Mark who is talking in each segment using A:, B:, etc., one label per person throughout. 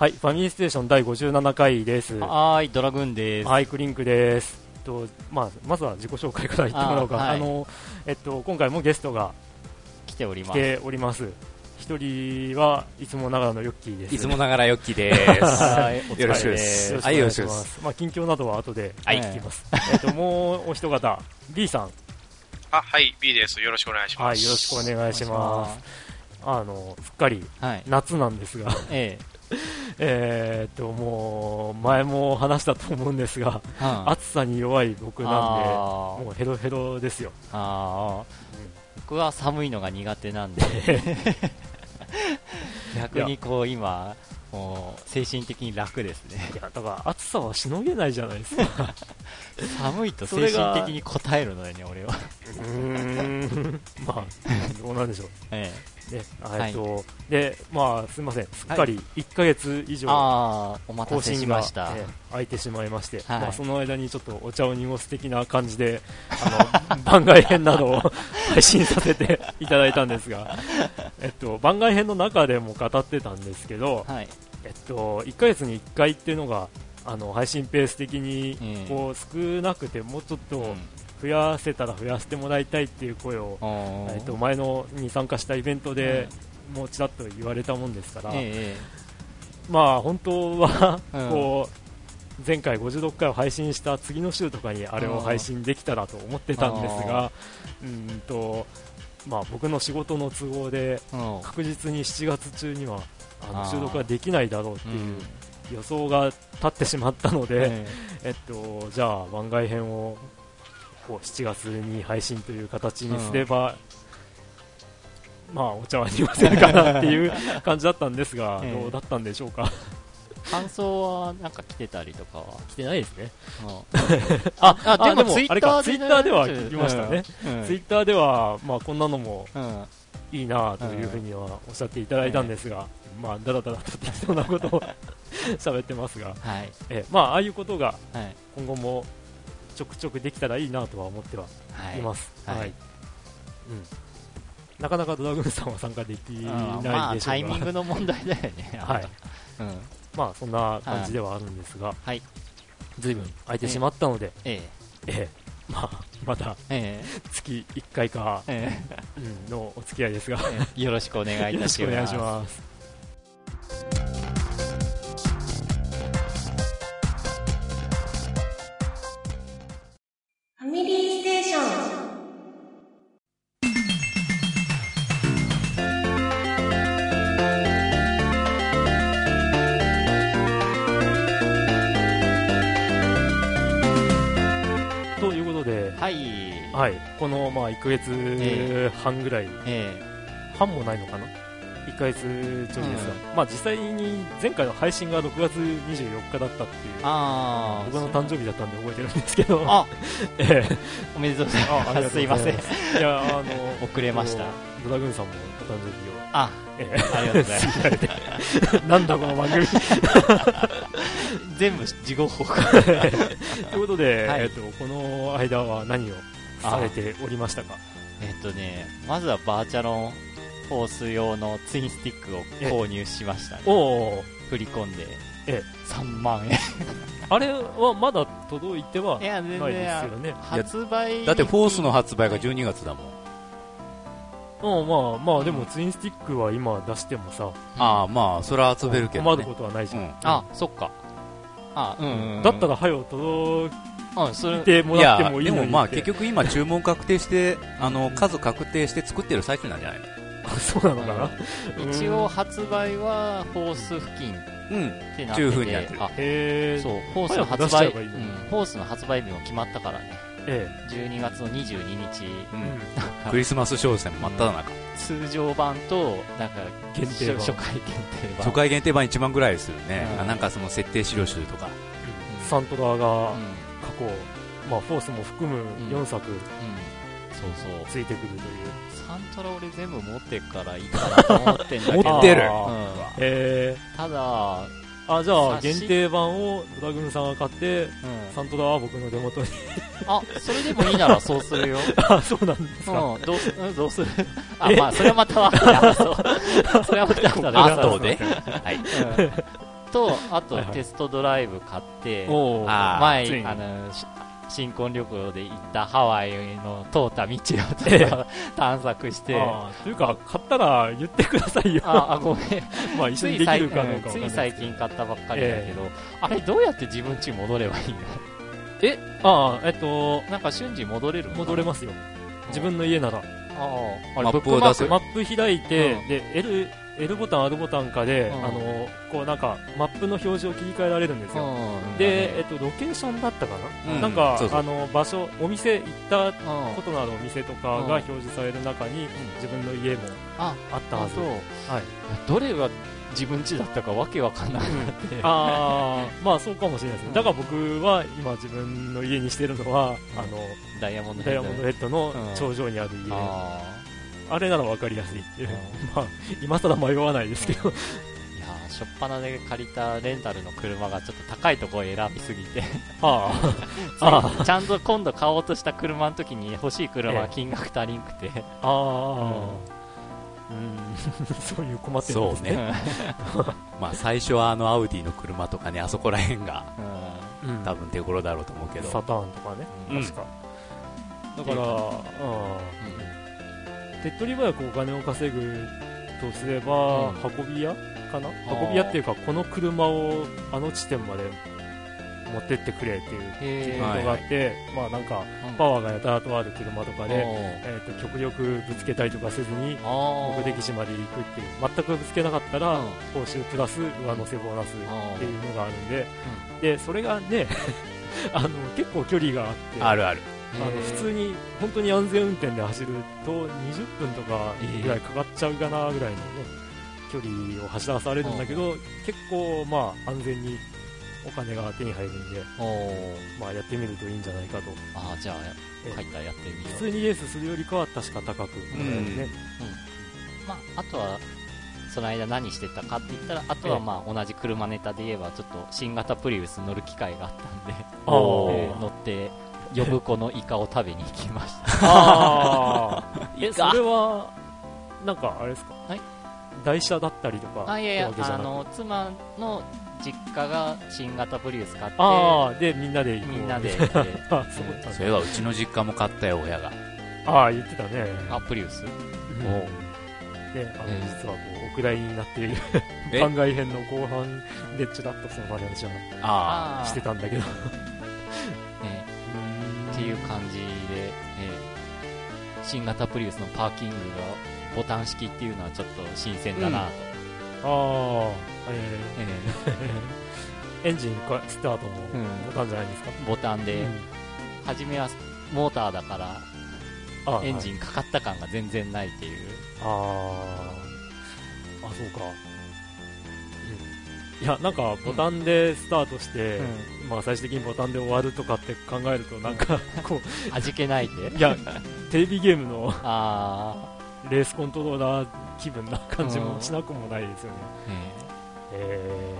A: はい、ファミリーステーション第57回です。
B: はーい、ドラグーンです。
A: はい、クリンクです。えっと、まあ、まずは自己紹介から言ってもらおうか。あ,、
B: あはい
A: の、えっと、今回もゲストが来
B: 来ております。
A: ております。一人はいつもながらのヨッキーです。
C: いつもながらヨッキーです。
B: はいお疲れ
C: よろしくで
B: です
C: す。
A: よろしく
C: はい、よ
A: お願いしま。
C: ろしくですす。
A: まあ、近況などは後で
B: はい
A: 聞きます。えっと、もうお一方、B さん。
D: あ、はい、B です。よろしくお願いします。
A: はい、よろしくお願いします。あの、すっかり
B: はい。
A: 夏なんですが、
B: え
A: え ーっと、もう、前も話したと思うんですが、
B: え。うん
A: 暑さに弱い僕なんで、
B: あ
A: もうヘロヘロですよ。
B: ーあー。僕は寒いのが苦手なんで。逆にこう今、もう精神的に楽ですね。
A: いや、だから暑さはしのげないじゃないですか。
B: 寒いと精神的に応えるのでね、俺は。
A: うーん、まあ、どうなんでしょ
B: え
A: う。ね、
B: はい。
A: えっと、で、まあ、すみません、すっかり1ヶ月以
B: え。
A: 上、更新が空いてしまいまして、
B: はい。
A: まあ、その間にちょっとお茶を濁す的な感じで、あの 番外編などを 配信させていただいたんですが、えっと、番外編の中でも語ってたんですけど、
B: はい。
A: えっと、1ヶ月に1回っていうのが、あの配信ペース的に
B: ええ。
A: こう少なくてもうちょっと
B: うん
A: 増やせたら増やしてもらいたいっていう声を、えっと、前のに参加したイベントでもうちらっと言われたもんですから、
B: え
A: まあ本当は
B: うん。
A: こう前回56回を配信した次の週とかにあれを配信できたらと思ってたんですがうんと、まあ、僕の仕事の都合で。確実に7月中にはあの収録ができないだろうって
B: う。
A: いうん。予想が立ってしまったので、
B: え。
A: えっと、じゃあ番外編をこう7月に配信という形にすれば、まあお茶碗にはせるかなっていう感じだったんですが、
B: ええ
A: どうだったんでしょうか？
B: え感想はなんか来てたりとかは。
A: 来てないですね。
B: うん あ、あ、でも
A: あでも
B: ツイッター
A: あれかツイッターでは聞きましたね。
B: うん。
A: ツイッターでは、まあ、こんなのも
B: うん。
A: いいなというふうにはおっしゃっていただいたんですが、まあ、だらだらと適当なことを喋ってますが、
B: はい。
A: えまあ、ああいうことが
B: はい。
A: 今後もちょくちょくできたらいいなとは思っては
B: はい
A: います。
B: はい
A: はい。うん。なかなかドラグーンさんは参加でき
B: うん
A: ない
B: まあ、
A: でしょうが、
B: タイミングの問題だよね。
A: はい。
B: うん。
A: まあ、そんな感じではあるんですが、
B: はい。
A: ずいぶん空いてしまったので、
B: え
A: ええまあ、また
B: え。え
A: 月1回か、
B: え。え
A: うんのお付き合いですが、
B: え。よろしくお願いいたします。
A: この、まあ、1ヶ月半ぐらい、
B: え
A: 半もないのかな？1ヶ月ちょいですが、まあ実際に前回の配信が6月24日だったっていう
B: え。ああ。
A: 僕の誕生日だったんで覚えてるんですけど、
B: あ、
A: ええ
B: おめでとうございます。すいません
A: ま。いや、あの、
B: 遅れました。
A: ドラグーンさんもお誕生日を、
B: あ、
A: え
B: ありがとうございます。
A: え なんだこの番組
B: 全部事後報告。
A: ということで、
B: はい
A: えっと、この間は何をされておりましたか？
B: えっとね、まずはバーチャロンフォース用のツインスティックを購入しましたね。
A: おお
B: 振り込んで。
A: え
B: 3万円。
A: あれはまだ届いてはないです
B: 然
A: よね。
B: 発売。
C: だってフォースの発売が12月だもん。
A: うん、まあまあ、でもツインスティックは今出してもさ、
C: ああ、まあ、それは遊べるけどね
A: 困るこ。とはないじゃん。
C: うん
B: あ、そっか。あ、うん。
A: だったら、はよ届
B: うん、それ
A: い、てもらってもいい
C: でも
A: のにって
C: まあ結局今注文確定して、あの、数確定して作ってる最中なんじゃないの？
A: そうなのかな、
B: 一応発売はフォース付近
C: うん。
B: ってなってて。
C: ちゅう風になってる
B: あ、
A: へえ
B: そう、フォースの発売、
A: いいのに
B: ん、フォースの発売日も決まったからね。
A: え
B: 12月の22日、
C: う
A: え
C: ん。クリスマス商戦真っ只中。
B: 通常版と、なんか、
A: 限定版
B: 初初回限定版。
C: 初回限定版1万ぐらいするね
B: う。ん
C: あなんかその設定資料集とか。
A: うんサントラが
B: うん。うん。
A: 過去、まあ、フォースも含む4作
B: そうそう。
A: ついてくるという、
B: サントラ俺全部持ってっからいいかなと思ってんだけど。
C: 持ってる
B: うん。
A: え
B: ただ、
A: あじゃあ限定版をドラグーンさんが買って
B: うん。
A: サントラは僕の手元に
B: あ、それでもいいならそうするよ。
A: あそうなんですか、
B: うん、どどうする？あ、
A: え
B: まあ、それはまたは、それはまたは、
C: あとではい。
B: うんと、あと
A: はいはい。
B: テストドライブ買って、
A: おー。
C: あー
B: 前
A: ついに。
B: あのし新婚旅行で行ったハワイの通った道を探索して、
A: というか、買ったら言ってくださいよ。
B: あ、あ、ごめん。
A: まあ一緒にできるかどうかわ
B: つい最近買ったばっかりだけど、あれどうやって自分家戻ればいいの？
A: え、ああ、えっと、
B: なんか瞬時戻れるの？
A: 戻れますよ。自分の家なら。
B: ああ、あれ
C: マップを出す。
A: マップ開いて、
B: うん。
A: で、L、L ボタン、R ボタンかで、
B: うん。
A: あの、こうなんか、マップの表示を切り替えられるんですよ。
B: うん。
A: で、えっと、ロケーションだったかな、
C: うん。
A: なんかあの、場所、お店行った
B: うん
A: ことのあるお店とかが表示される中に、自分の家も
B: あ、
A: あったはず。はい。
B: どれが自分家だったかわけわかんなくなって。
A: あ あ、まあそうかもしれないですね。だから僕は今自分の家にしてるのは、あの、
B: ダイヤモンド
A: ヘッド。の
B: うん。
A: 頂上にある家。
B: あ
A: あれならわかりやすいっていう。
B: う。
A: まあ、今更迷わないですけど。
B: ーいやーしょっぱなで借りたレンタルの車がちょっと高いところを選びすぎて。
A: ああ、あ
B: ちゃんと今度買おうとした車の時に欲しい車が金額足りんくて、
A: あ、あ。あ、うん、そういう困ってるんですね。
C: そうね。まあ最初はあのアウディの車とかね、あそこら辺が
B: うん。
A: うん
C: 多分手頃だろうと思うけど。
A: サターンとかね、
C: うん。
A: 確か。だから、ああ、手っ取り早くお金を稼ぐとすれば、
B: うん。
A: 運び屋かな？運び屋っていうか、この車をあの地点まで持ってってくれっていう
B: へー。
A: ことがあって、まあなんか、
B: うん。
A: パワーがやたらとある車とかで、えー、と極力ぶつけたりとかせずに、目的地まで行くっていう、全くぶつけなかったら、
B: うん。
A: 報酬プラス上乗せボーナスっていうのがあるんで、で、それがね、あの、結構距離があって、
C: あるある。
A: あの普通に本当に安全運転で走ると20分とかぐらいかかっちゃうかなぐらいの、ね、距離を走らされるんだけど、結構まあ安全にお金が手に入るんで、まあやってみるといいんじゃないかと。
B: あーじゃあ
A: え
B: 入ったらやってみよう。
A: 普通にレースするよりかは確か高くもらえるね。
B: まあ、あとはその間何してたかって言ったらあとは
A: ええ。
B: まあ同じ車ネタで言えばちょっと新型プリウス乗る機会があったんで、乗って呼ぶ子のイカを食べに行きました。
A: ああ、え、
B: イカ。
A: それは、なんかあれですか？
B: はい。
A: 台車だったりとか
B: あいやいやあの妻の実家が新型プリウス買って
A: ああ、で、みんなで行こう。
B: みんなで、え
A: あ、そう。
B: ー
A: だ
C: それはうちの実家も買ったよ、親が。
A: ああ、言ってたね。
B: あプリウス？
A: うん。で、あの、
B: ええ
A: 実はこう、お蔵入りになっている
C: え？
A: 番外編の後半でちらっとその話は
C: あ
A: してたんだけど。
B: えーっていう感じで、えー新型プリウスのパーキングがボタン式っていうのはちょっと新鮮だなと、
A: ああ、え
B: え。
A: ー エンジンかスタートの
B: うん
A: ボタンじゃないですか？
B: ーボタンで、
A: うん。
B: 初めはモーターだから
A: あ
B: エンジンかかった感が全然ないっていう、
A: あー。あ、そうか。いや、なんか、ボタンでスタートして、まあ、最終的にボタンで終わるとかって考えると、なんか、こ
B: 味気ないで。
A: う、いや、テレビゲームの
B: あ
A: レースコントローラー気分な感じもしなくもないですよね。
B: ー、え
A: え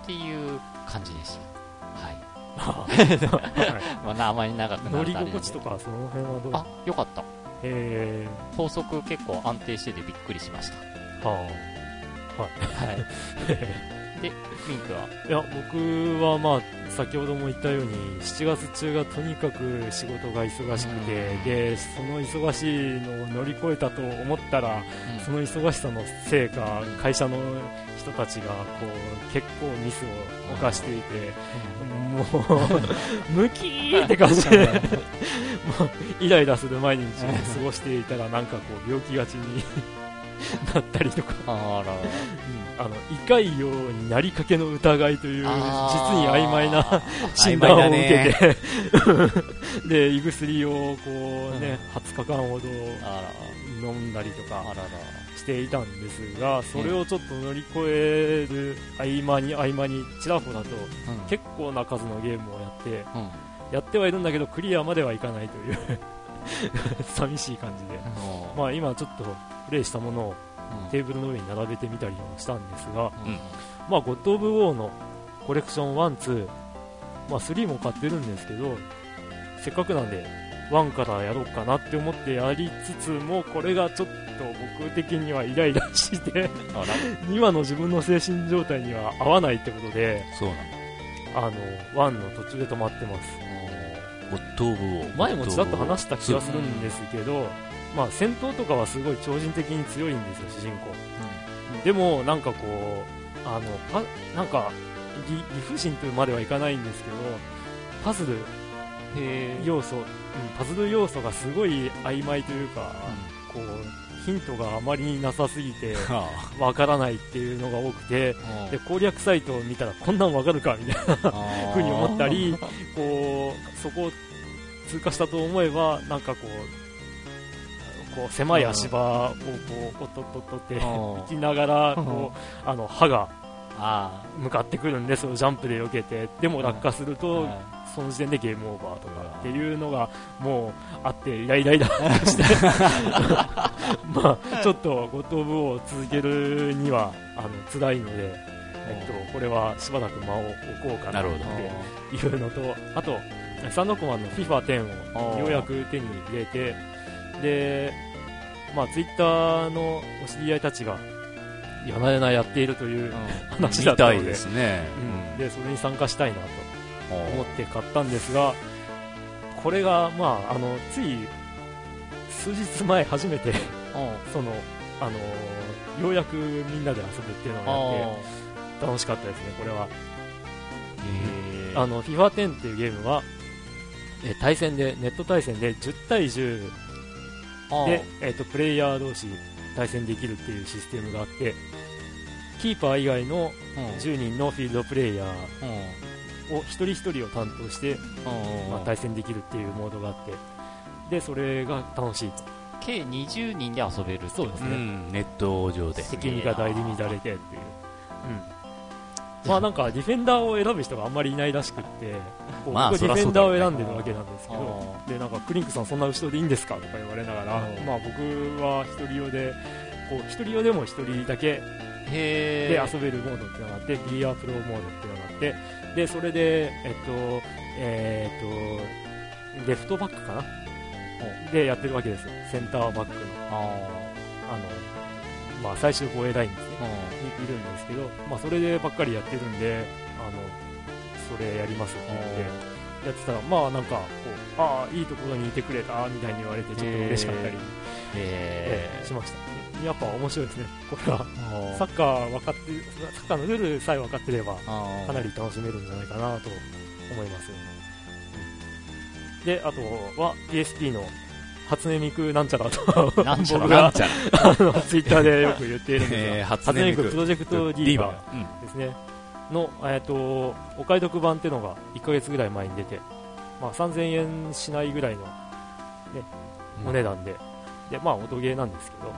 B: ー。っていう感じでした。はい。
A: ー、は い
B: まあなあまり長くな
A: 乗り
B: るとあれなんで。
A: 心地とか、その辺はどう
B: あよかった。
A: え
B: 高速結構安定しててびっくりしました。
A: ー、は
B: はい
A: あ。
B: でミンクは？い
A: や、僕はまあ、先ほども言ったように、7月中がとにかく仕事が忙しくて、
B: うん。
A: で、その忙しいのを乗り越えたと思ったら、その忙しさのせいか、会社の人たちが、こう、結構ミスを犯していて、もう、ムキーって感じで、もう、イライラする毎日を過ごしていたら、なんかこう、病気がちに なったりとか、
B: あら
A: あの、胃潰瘍になりかけの疑いという、実に曖昧な診断を受
C: ね
A: けて、で、胃薬をこうね、20日間ほど
B: あ
A: 飲んだりとか
B: らあらら。
A: していたんですが、それをちょっと乗り越える合間に合間にちらほらと
B: うん。
A: 結構な数のゲームをやって、
B: うん。
A: やってはいるんだけどクリアまではいかないという 寂しい感じで。
B: うん。
A: まあ今ちょっとプレイしたものを
B: うん
A: テーブルの上に並べてみたりもしたんですが、
B: うん。
A: まあ、ゴッド・オブ・ウォーのコレクション1、2、まあ、3も買ってるんですけど、せっかくなんで、1からやろうかなって思ってやりつつもこれがちょっと僕的にはイライラして 今の自分の精神状態には合わないってことで
C: そうなの。
A: あの1の途中で止まってます。
C: ゴッド・オブ・ウォー。
A: 前もちらっと話した気がするんですけど、まあ、戦闘とかはすごい超人的に強いんですよ主人公。でもなんかこうあのパなんか理理不尽とまではいかないんですけどパズル
B: へ
A: 要素、うんパズル要素がすごい曖昧というか、こうヒントがあまりになさすぎて
C: は
A: わからないっていうのが多くてで攻略サイトを見たらこんなんわかるかみたいなふうに思ったりこうそこを通過したと思えばなんかこうこう狭い足場をこうとっとっとって行きながらこうあの歯が
B: あ
A: 向かってくるんでそれをジャンプで避けてでも落下する
B: あ
A: とその時点でゲームオーバーとかっていうのがもうあってイライライラしてまあちょっとゴッド・オブ・ウォーを続けるにはあの辛いので、えっと、これはしばらく間を置こうかなと
C: なるほど
A: いうのとあとサンドコマンの FIFA10 をようやく手に入れてで、まあ、ツイッターのお知り合いたちがやなやなやっているという話だ
C: み
A: ったので。
C: ですね。
A: うん。でそれに参加したいなと
C: う。ん
A: 思って買ったんですが、これが、まあ、あのつい数日前、初めてその、あのようやくみんなで遊ぶっていうのがあって楽しかったですね、これは。
B: へ
A: あの FIFA10 っていうゲームは、え対戦でネット対戦で10対10で、えっとプレイヤー同士対戦できるっていうシステムがあってキーパー以外の10人のフィールドプレイヤーを一人一人を担当して、まあ、対戦できるっていうモードがあってでそれが楽しいと。
B: 計20人で遊べる
A: そうですね、
C: うん、ネット上で。
A: 敵味方入り乱れてっていう、うん、まあなんかディフェンダーを選ぶ人があんまりいないらしくってこう
C: まあ
A: 僕ディフェンダーを選んでるわけなんですけどでなんかクリンクさんそんな後ろでいいんですかとか言われながら、
B: うん。
A: まあ、僕は一人用でこう一人用でも一人だけ
B: へ
A: で遊べるモードってのがあって、ビリヤープロモードってのがあって、で、それで、えっと、えーっと、レフトバックかな？でやってるわけですよ。センターバックの、
B: あ
A: あの、まあ、最終防衛ラインですね。
B: ー
A: にいるんですけど、まあ、それでばっかりやってるんで、あの、それやりますって言って、やってたら、まあなんか、こう、ああ、いいところにいてくれた、みたいに言われて、ちょっと嬉しかったり、え
B: へ
A: えしました。やっぱ面白いですね。これは、
B: ー
A: サッカー分かって、サッカーのルールさえ分かってれば、かなり楽しめるんじゃないかなと思います。で、あとは PSP の初音ミクなんちゃらと、
B: なんちゃら。
A: 僕が
C: ちゃ
A: あのツイッターでよく言っているんですが、
C: えー初
A: 初音ミ
C: ク。
A: クプロジェクトディーバ
C: うん。
A: ーですね、の、えっと、お買い得版っていうのが1ヶ月ぐらい前に出て、まあ、3000円しないぐらいの、ね、お値段で、で、まあ、音ゲーなんですけど、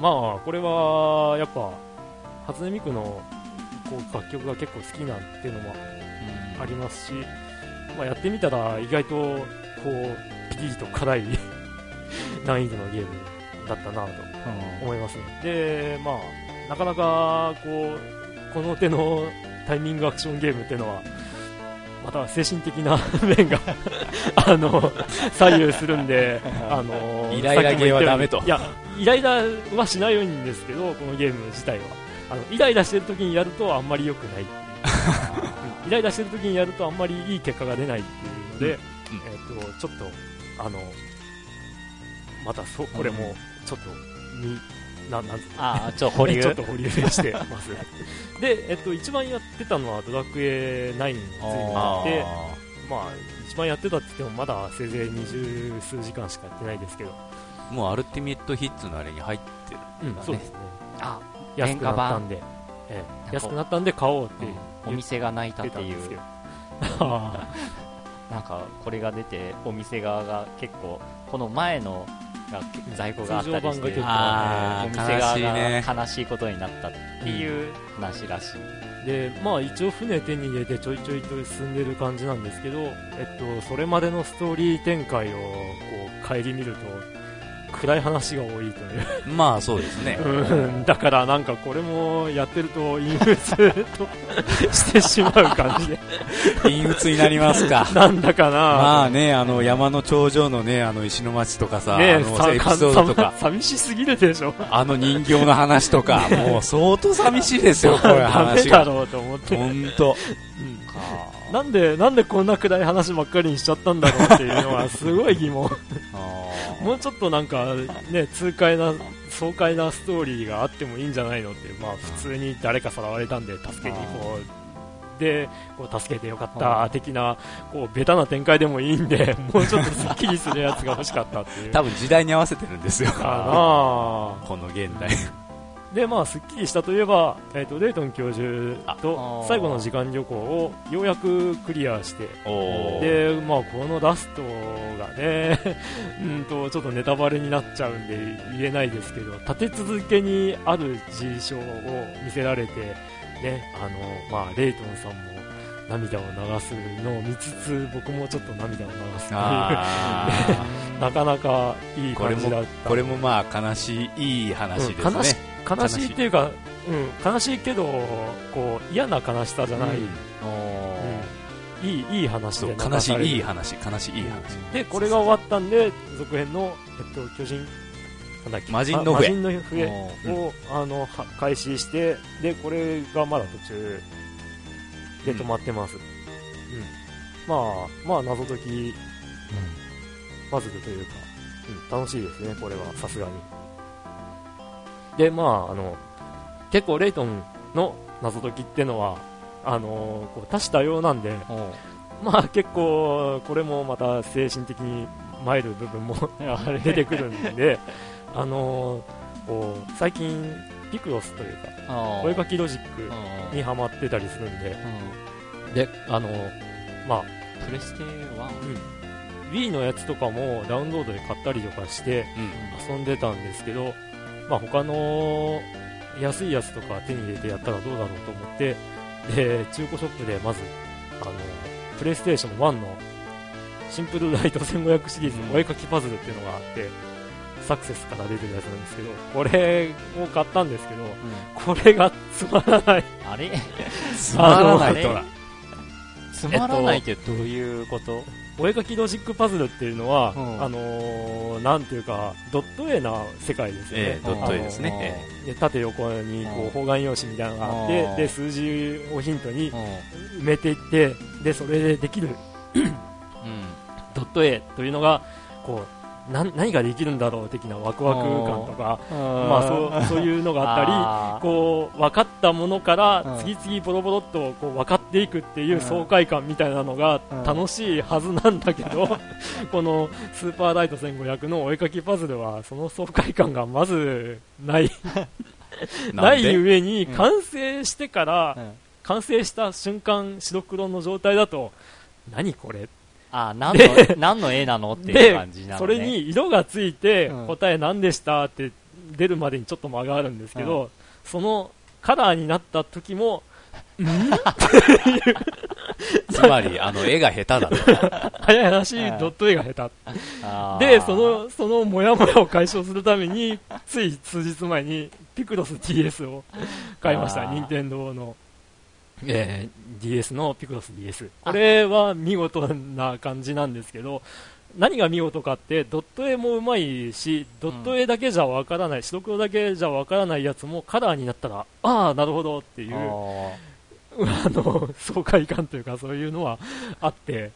A: まあ、これは、やっぱ、初音ミクのこう楽曲が結構好きなんていうのもありますし、まあ、やってみたら意外とこうピリリと辛い 難易度のゲームだったなと思いますね。で、まあ、なかなかこうこの手のタイミングアクションゲームっていうのは、また精神的な 面が あの左右するんで、あの
C: イライラゲーはダメと。
A: いや、イライラはしないんですけど、このゲーム自体は。あのイライラしてる時にやるとあんまり良くないイライラしてる時にやるとあんまりいい結果が出ないっていうので、えっと、ちょっと、あの、またそ、これも、ちょっと、に、ななんつうの？
B: ああ、ちょ、保留？
A: ちょっと保留してます。で、えっと、一番やってたのはドラクエ9について
C: あ
A: で、まあ、一番やってたって言っても、まだせいぜい二十数時間しかやってないですけど、
C: ーもうアルティメットヒッツのあれに入ってる。
A: うん、そうですね。
B: あ、
A: 安くなったんで、ええ安くなったんで買おうって
B: お店が泣いた
A: 言
B: っていう。
A: あ
B: なんかこれが出てお店側が結構この前のが在庫があったりしてお店側が悲しいことになったっていう話らしい、
A: ーで、まあ一応船手に入れてちょいちょいと進んでる感じなんですけど、えっと、それまでのストーリー展開をこう顧みると、暗い話が多いという。
C: まあそうですね。
A: うん、だからなんかこれもやってると陰鬱と してしまう感じで。
C: 陰鬱になりますか。
A: なんだかな
C: まあね、あの山の頂上のね、あの石の町とかさ、
A: ね
C: あのエピソードとか、
A: 寂しすぎるでしょ。
C: あの人形の話とか、もう相当寂しいですよ、こういう
A: ダメ
C: 話が。
A: だろうと思って。
C: 本当。
A: うんなんで、なんでこんな暗い話ばっかりにしちゃったんだろうっていうのはすごい疑問。もうちょっとなんか、ね、痛快な、爽快なストーリーがあってもいいんじゃないのって、まあ普通に誰かさらわれたんで助けにこう、で、こう助けてよかった的な、こうベタな展開でもいいんで、もうちょっとスッキリするやつが欲しかったっていう。
C: 多分時代に合わせてるんですよ。この現代。
A: で、まあ、すっきりしたといえば、えっ、と、レイトン教授と
B: あ
A: 最後の時間旅行をようやくクリアして、で、まあ、このラストがね、うんと、ちょっとネタバレになっちゃうんで言えないですけど、立て続けにある事象を見せられて、ね、あの、まあ、レイトンさんも涙を流すのを見つつ、僕もちょっと涙を流すという、
C: あ
A: なかなかいい
C: ーこれも
A: 感じだった。、
C: これもまあ悲しい、いい話です
A: うん悲しいっていうか、うん、悲しいけど、こう、嫌な悲しさじゃない、
C: うん。
A: うん。いい、いい話で流
C: 悲しい、いい話、悲しい、いい話。
A: で、これが終わったんで、続編の、えっと、巨人、なんだっけ、
C: 魔人の笛。
A: の笛
C: うん。
A: を、あの、は開始して、で、これがまだ途中で止まってます。うん。まあ、まあ、謎解き、パズルというか、うん、楽しいですね、これは、さすがに。で、まあ、あの、結構レイトンの謎解きってのは、あのこう多種多様なんで、まあ結構、これもまた精神的に参る部分も 出てくるんで、あのこう最近、ピクロスというか、お絵かきロジックにハマってたりするんで、で、あのまあ、
B: プレステ 1?
A: うん、Wii のやつとかもダウンロードで買ったりとかして遊んでたんですけど、まあ他の安いやつとか手に入れてやったらどうだろうと思って、で、中古ショップでまず、あの、プレイステーション1のシンプルライト1500シリーズのお絵かきパズルっていうのがあって、サクセスから出てるやつなんですけど、これを買ったんですけど、これがつまらない。
B: あれ？
C: つまらないとは。
B: つまらないってどういうこと？
A: お絵かきロジックパズルっていうのは、
B: うん。
A: あのーなんていうか、ドット絵な世界ですよね。
C: ええドット絵ですね。
A: 縦横にこ
B: うん。
A: う方眼用紙みたいなのがあっ
B: うん。
A: て、で、数字をヒントに埋めていって、で、それでできるドット絵というのが、こう、な何ができるんだろう的なワクワク感とか、まあそう、そういうのがあったり、こう、分かったものから
B: うん。
A: 次々ボロボロっとこう分かっていくっていう爽快感みたいなのが
B: うん
A: 楽しいはずなんだけど、このスーパーライト1500のお絵かきパズルはその爽快感がまずない、ない上に
B: うん
A: 完成してから、
B: うん。
A: 完成した瞬間白黒の状態だと、何これ？
B: あ、何の、何の絵なのっていう
A: で
B: 感じなのね。
A: それに色がついて
B: うん
A: 答え何でしたって出るまでにちょっと間があるんですけど、そのカラーになった時も、
C: つまり、あの、絵が下手だと。
A: 早い話、ドット絵が下手。で、そ、の、そのモヤモヤを解消するために、つい数日前にピクロス DS を買いました。任天堂の、えー DS のピクロス DS。これは見事な感じなんですけど、何が見事かって、ドット絵もうまいし、ドット絵だけじゃわからない、白黒だけじゃわからないやつもカラーになったら、ああ、なるほどっていう、
B: あ
A: あの、爽快感というかそういうのはあって、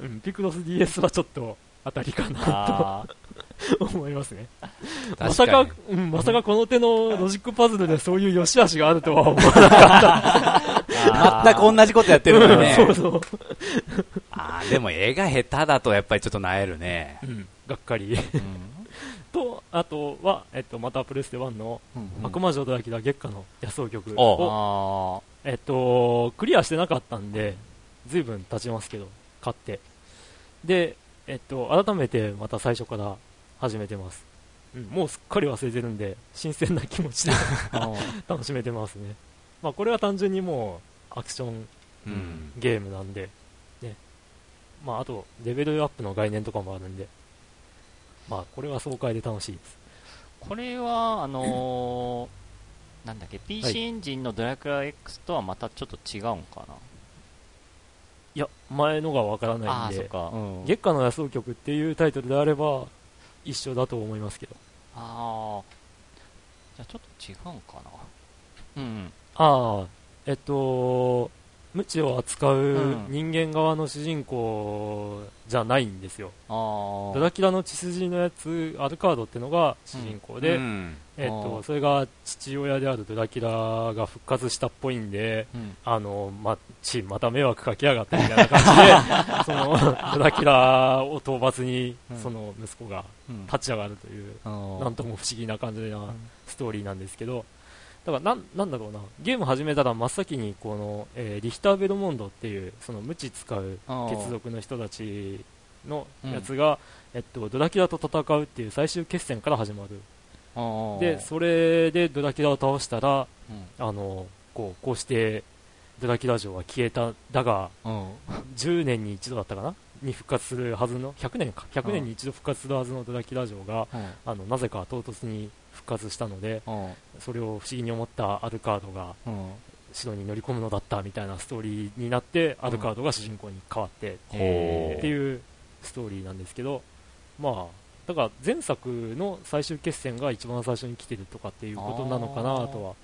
A: うん、ピクロス DS はちょっと当たりか
B: ー
A: な
B: あ
A: と 思いますね。ま
C: 確
A: さかうん、まさかこの手のロジックパズルでそういう良し悪しがあるとは思わなか
B: ー。
C: 全く同じことやってるのにね。
A: そうそう。
C: あーでも絵が下手だとやっぱりちょっとなえるね。
A: うん、がっかり。
B: うん
A: と、あとは、えっと、またプレステ1の
B: うん
A: 悪魔城ドラキュラ月下の野草曲
C: お
A: を、
B: あ
A: えっと、クリアしてなかったんで、ずいぶん経ちますけど、買って。で、えっと、改めてまた最初から始めてます。うん、もうすっかり忘れてるんで、新鮮な気持ちで
B: ー
A: 楽しめてますね。まあ、これは単純にもう、アクション
C: うん。
A: ゲームなんで、ね。まあ、あと、レベルアップの概念とかもあるんで、まあ、これは爽快で楽しいです。
B: これは、あのー なんだっけ、
A: は
B: PC
A: い
B: エンジンのドラクラ X とはまたちょっと違うんかな？
A: いや、前のがわから
B: あ
A: ないん
B: あー、そっ
A: で、
B: か。うん。
A: 月下の野草曲っていうタイトルであれば、一緒だと思いますけど。
B: ああ。じゃあちょっと違うんかな。うん。
A: ああ、えっと、無知を扱う
B: うん
A: 人間側の主人公じゃないんですよ。
B: ああ。
A: ドラキュラの血筋のやつ、アルカードってのが主人公で、
C: うん
A: え
B: ー
A: と、それが父親であるドラキュラが復活したっぽいんで、
B: うん。
A: あの、ま、ち、また迷惑かけやがってみたいな感じで、その、ドラキュラを討伐に
B: う、ん
A: その息子が
B: うん。
A: 立ち上がるという、
B: あ
A: なんとも不思議な感じな
B: うん
A: ストーリーなんですけど、だからなん、なんだろうな、ゲーム始めたら真っ先に、この、えーリヒター・ベルモンドっていう、その無知使う血族の人たちのやつが、えっと、ドラキュラと戦うっていう最終決戦から始まる。で、それでドラキュラを倒したら、
B: うん。
A: あの、こう、こうして、ドラキュラ城は消えた、だが、
B: うん。
A: 10年に一度だったかなに復活するはずの、100年か、100年に一度復活するはずのドラキュラ城が、
B: うん。
A: あの、なぜか唐突に復活したので、
B: うん。
A: それを不思議に思ったアルカードが
B: うん。
A: 城に乗り込むのだったみたいなストーリーになって、アルカードが主人公に変わってっていうストーリーなんですけど、まあ、だから前作の最終決戦が一番最初に来てるとかっていうことなのかなとは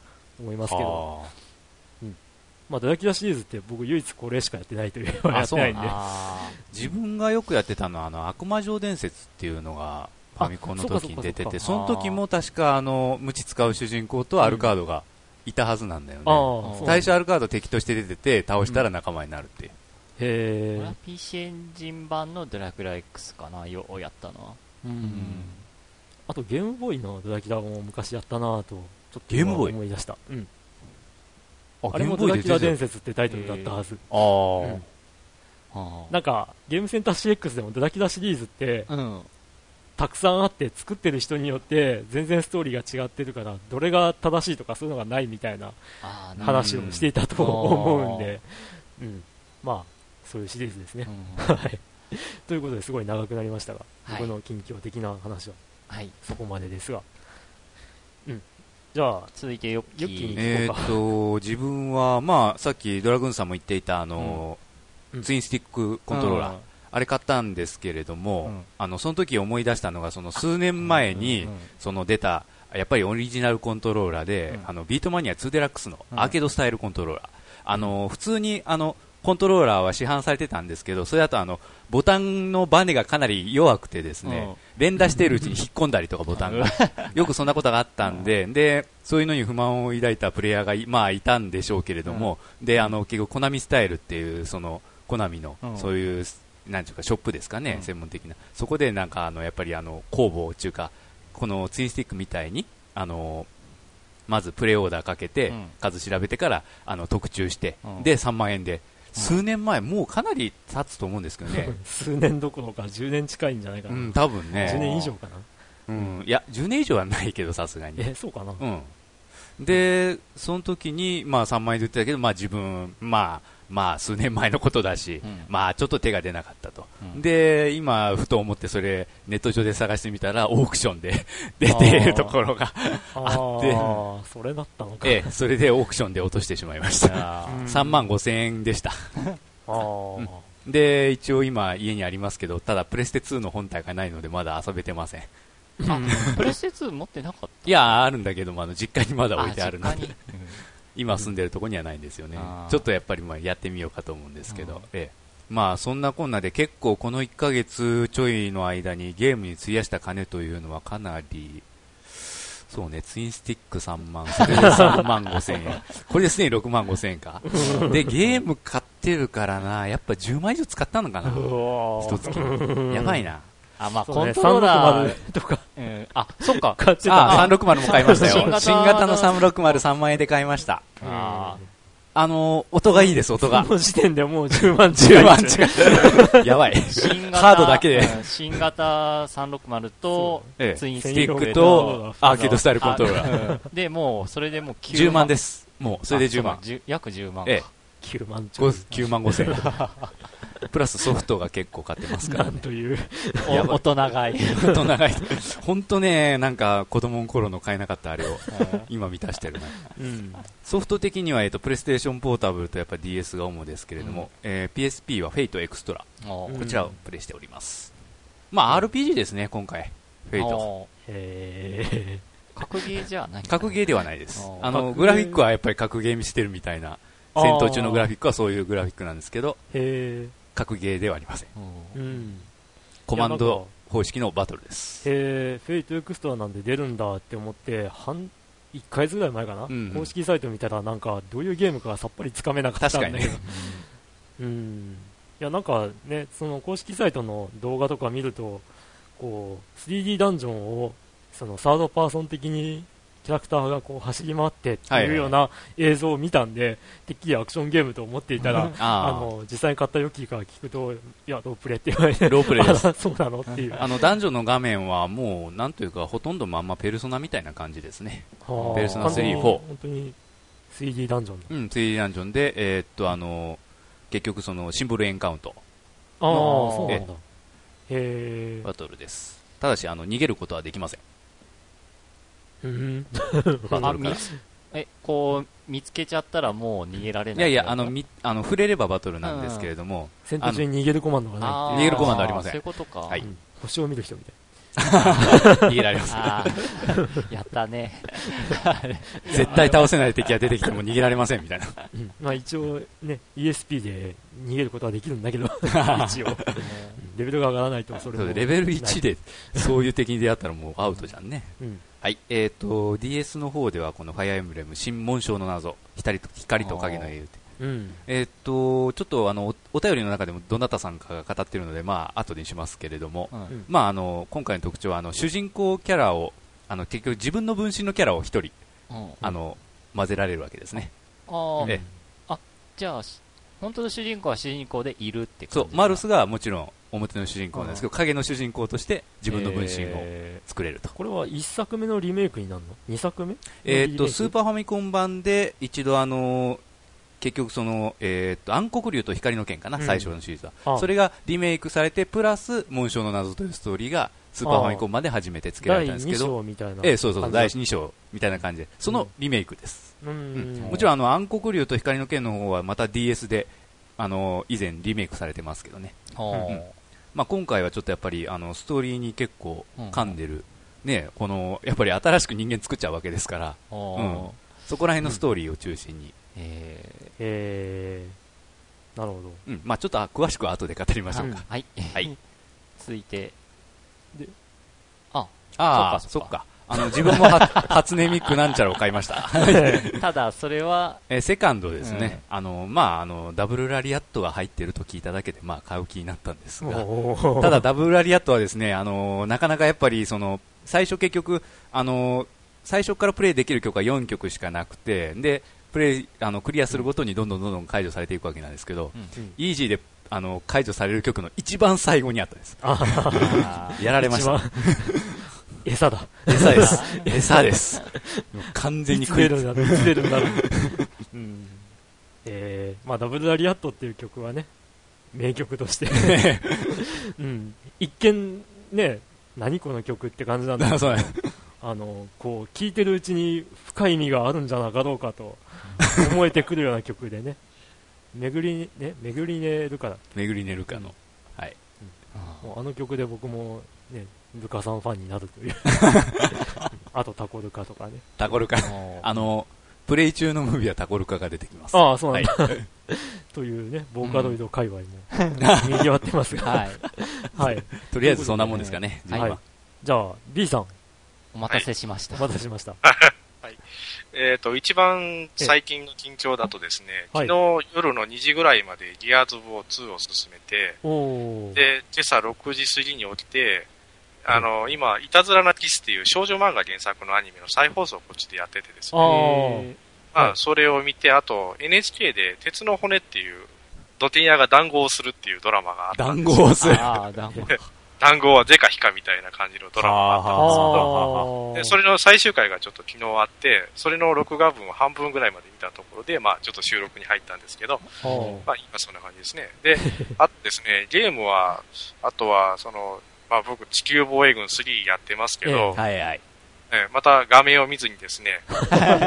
A: 思いますけど、
C: は
A: まあ、ドラキュラシリーズって僕唯一これしかやってないというやってないんで、
C: 自分がよくやってたのはあの悪魔城伝説っていうのがファミコンの時に出てて
B: そ
C: の時も確かあの無知使う主人公とアルカードがいたはずなんだよね、
A: う
C: 最初アルカード敵として出てて倒したら仲間になるっていう、
A: へ
B: これは PC エンジン版のドラクラ X かな、よをやったのは。
A: ー、う
B: うんん。
A: あとゲームボーイのドラキュラも昔やったなぁと、ちょっと
C: ゲームボーイ？
A: 思い出した。うん。
C: あ
A: あれもドラキュラ伝説ってタイトルだったはず。
C: あ
A: ん
B: あ
A: なんか、ゲームセンター CX でもドラキュラシリーズって。たくさんあって、作ってる人によって、全然ストーリーが違ってるから、どれが正しいとかそういうのがないみたいな話をしていたと思うんで、うん。まあ、そういうシリーズですねはい。ということですごい長くなりましたが、
B: はい
A: 僕の近況的な話は
B: はい。
A: そこまでですが。うん。じゃあ、
B: 続いてヨッキ
A: ヨッキー。
C: えーっと自分はまあさっきドラグーンさんも言っていたあの、
A: うん。
C: ツインスティックコントローラー、
B: うん。
C: あれ買ったんですけれども、
B: うん。
C: あのその時思い出したのがその数年前に、その出たやっぱりオリジナルコントローラーで、
B: うん。
C: あのビートマニア2デラックスの
B: うん。
C: アーケードスタイルコントローラー、あの普通にあのコントローラーは市販されてたんですけどそれだとあのボタンのバネがかなり弱くてですね、連打しているうちに引っ込んだりとかボタンが。よくそんなことがあったんで、でそういうのに不満を抱いたプレイヤーがい,、まあ、いたんでしょうけれども、であの結局コナミスタイルっていうそのコナミの、
B: うん。
C: そういうなんていうかショップですかね、
B: うん。
C: 専門的なそこでなんかあのやっぱりあの工房っていうかこのツインスティックみたいにあのまずプレイオーダーかけて、
B: うん
C: 数調べてからあの特注して、
B: うん
C: で3万円で数年前、もうかなり経つと思うんですけどね、
A: 数年どころか10年近いんじゃないかな。
C: うん、多分ね
A: 10年以上かな。
C: うん、いや10年以上はないけどさすがに
A: え、そうかな。
C: うん、で、その時に、まあ、3万円で売ってたけど、まあ、自分、まあ、まあ、数年前のことだし、
B: うん。
C: まあ、ちょっと手が出なかったと。
B: うん。
C: で、今、ふと思って、それ、ネット上で探してみたら、オークションで出ているところが
A: あ
C: あって。
A: ーそれだったのか。
C: ええ、それでオークションで落としてしまいました。
B: あ
A: うん。
C: 3万5千円でした。で、一応今、家にありますけど、ただ、プレステ2の本体がないので、まだ遊べてません。
B: プレステ2持ってなかった。
C: いや、あるんだけども、あの、実家にまだ置いてあるので今住んでるとこにはないんですよね。
B: あー、
C: ちょっとやっぱりまあやってみようかと思うんですけ
B: うん。
C: ど、ええ。まあそんなこんなで結構この1ヶ月ちょいの間にゲームに費やした金というのはかなり、そうね、ツインスティック3万、それで3万5千円、これですでに6万5千円か。で、ゲーム買ってるからな、やっぱ10万以上使ったのかな、一月。に。やばいな。
B: あ、まあ、コントローラー、
A: 360とか
B: うんあ、そっか。
A: 買ってた
C: ああ、
A: ね。
C: 360も買いましたよ。
B: 新型
C: の360、3万円で買いました。
B: あ
C: あの、音がいいです、音が
A: こ。の時点でもう 10万近い。
C: 10万近い。やばい。ハードだけで
B: うん新型360と
C: ええ
B: ツインス
C: スティックとアーケードスタイルコントローラー。
B: ー。で、もう、それでもう9
C: 10万です。もう、それで10万。
B: あそうか10約10万。
C: ええ
A: 9万ちょい。
C: 9万5千円。プラスソフトが結構買ってますからね。
A: なんという。
B: お大人買い。
C: 本当長い。本当ね、なんか子供の頃の買えなかったあれを今満たしてるな。
A: うん。
C: ソフト的には、えっと、 PlayStation Portable とやっぱ DS が主ですけれども、えー PSP は
A: Fate/EXTRA。
C: こちらをプレイしております。まあ、RPG ですね、今回。Fate。
B: お
A: え
B: 格ゲーじゃない
C: 格ゲーではないです
B: あ。
C: の、グラフィックはやっぱり格ゲー見してるみたいな、戦闘中のグラフィックはそういうグラフィックなんですけど、格ゲーではありません。
B: うん。
C: コマンド方式のバトルです。
A: へー、 Fate/EXTRA なんで出るんだって思って、半、1ヶ月ぐらい前かな、
C: うん
A: 公式サイト見たらなんか、どういうゲームかさっぱりつかめなかったんだけど。
C: 確か
A: うん。いや、なんかね、その公式サイトの動画とか見ると、こう、3D ダンジョンを、そのサードパーソン的にキャラクターがこう走り回ってって
C: はい
A: うような映像を見たんで、てっきりアクションゲームと思っていたら、あ
C: あ
A: の、実際に買ったヨッキーから聞くと、いや、ロープレって言われて、
C: ロープレイで
A: そうなのっていう。
C: あの、男女の画面はもう、なんというか、ほとんどまんまペルソナみたいな感じですね。
A: はあ
C: ペルソナ3
A: 完全に
C: 4
A: 本当に 3D ダンジョン
C: うん、3D ダンジョンで、えーっと、あの、結局その、シンボルエンカウント、
A: ああ、
B: の
A: そうなんだ。
C: バトルです。ただし、あの、逃げることはできません。
A: うん。
B: え、こう、見つけちゃったらもう逃げられない？
C: いやいや、あの、み、あの、触れればバトルなんですけれども、
A: 戦闘中に逃げるコマンドがない。
C: 逃げるコマンドありません
B: そういうことか。
C: はい
A: うん星を見る人みたい
C: 逃げられます。
B: やったね。
C: 絶対倒せない敵が出てきても逃げられません、みたいな。
A: な。うんまあ一応ね、ESP で逃げることはできるんだけど、一応。レベルが上がらないとそれも
C: そうレベル1で、そういう敵に出会ったらもうアウトじゃんね。
A: うん。
C: はい。えっ、と、DS の方ではこのファイアーエンブレム、新紋章の謎、光と光と影の英雄って。
A: うん。
C: えっ、と、ちょっとあの、おお便りの中でもどなたさんかが語ってるので、まあ、後にしますけれども、
B: うん。
A: ん
C: まあ、あの、今回の特徴は、あの、主人公キャラを、あの、結局自分の分身のキャラを一人、
B: うん。
C: あの、混ぜられるわけですね。
B: あ
C: え
B: あ、じゃあ、し本当の主人公は主人公でいるって
C: そう、マルスがもちろん表の主人公なんですけど、影の主人公として自分の分身を
A: え
C: 作れると。
A: ーこれは1作目のリメイクになるの ?2 作目？
C: えっ、と、スー
A: ー
C: パーファミコン版で一度あの結局その、えっ、と、暗黒竜と光の剣かな、
A: うん
C: 最初のシリーズは。
A: あ
C: それがリメイクされて、プラス、紋章の謎というストーリーが、スーパーファミコン版で初めて付けられ
A: 第2
C: たんですけど、
A: 章みたいな。
C: ええそうそうそう、第
A: 感
C: 2章みたいな感じで、そのリメイクです。
A: じ。う
C: うん
A: ん。
C: もちろん、あの、暗黒竜と光の剣の方はまた DS で、あの、以前リメイクされてますけどね。
B: う
C: んまあ、今回はちょっとやっぱり、あの、ストーリーに結構噛んでる、ね、この、やっぱり新しく人間作っちゃうわけですから、
B: ほう
C: うん。そこら辺のストーリーを中心に、
B: え
A: えー、なるほど。
C: うん、まあちょっとあ詳しくは後で語りましょうか。
B: ーはい。
C: はい。
B: 続いて、
C: ああ、
B: そっか。
C: そっか。あの、自分もは初音ミックなんちゃらを買いました。
B: ただそれは、
C: えーセカンドですね。あの、まああの、ダブルラリアットが入ってると聞いただけで、まあ買う気になったんですが、ただ、ダブルラリアットはですね、あの、なかなかやっぱり、その、最初結局、あの、最初からプレイできる曲は4曲しかなくて、で、プレイ、あの、クリアするごとにどんどんどんどん解除されていくわけなんですけど、
B: うん
C: イージーで、あの、解除される曲の一番最後にあったんです。やられました。
A: 餌だ。
C: 餌です。餌です。完全に食い
A: 出るんだろう、いつ出るんだろう。うん。えー、まあ、ダブルラリアットっていう曲はね、名曲として、うん。一見、ね、何この曲って感じなんだけどあの、こう、聴いてるうちに深い意味があるんじゃなかろうかと思えてくるような曲でね、巡り、ね、巡り寝るから、
C: 巡り寝るかの。はい。
B: あ
A: もうあの曲で僕もね、ルカさんファンになるという。あとタコルカとかね。
C: タコルカ。
B: ー
C: あの、プレイ中のムービーはタコルカが出てきます。
A: ああ、そうなんだ。
C: はい。
A: というね、ボーカロイド界隈も、賑わってますが。
B: はい。
A: はい。
C: とりあえずそんなもんですかね。
B: はい
A: はい。じゃあ、B さん、
B: お待たせしました。
A: お待たせしました。
D: えっ、と、一番最近の近況だとですね、
A: はい
D: 昨日夜の2時ぐらいまでギアーズ・ウォー2を進めて。で、今朝6時過ぎに起きて、あの、今、いたずらなキスっていう少女漫画原作のアニメの再放送をこっちでやっててです
A: あ
D: ね、
A: ー。
D: まあ、それを見て、あと NHK で鉄の骨っていう、ドテニアが談合をするっていうドラマがあったん
C: 談合をする。
B: ああ、団子。
D: 談合は是か非かみたいな感じのドラマがあったんですけど、
A: あ
D: で、それの最終回がちょっと昨日あって、それの録画分を半分ぐらいまで見たところで、まあちょっと収録に入ったんですけど、まあ今そんな感じですね。で、あとですね、ゲームは、あとは、その、まあ僕、地球防衛軍3やってますけど、
C: はいはい。
D: えーまた画面を見ずにですね、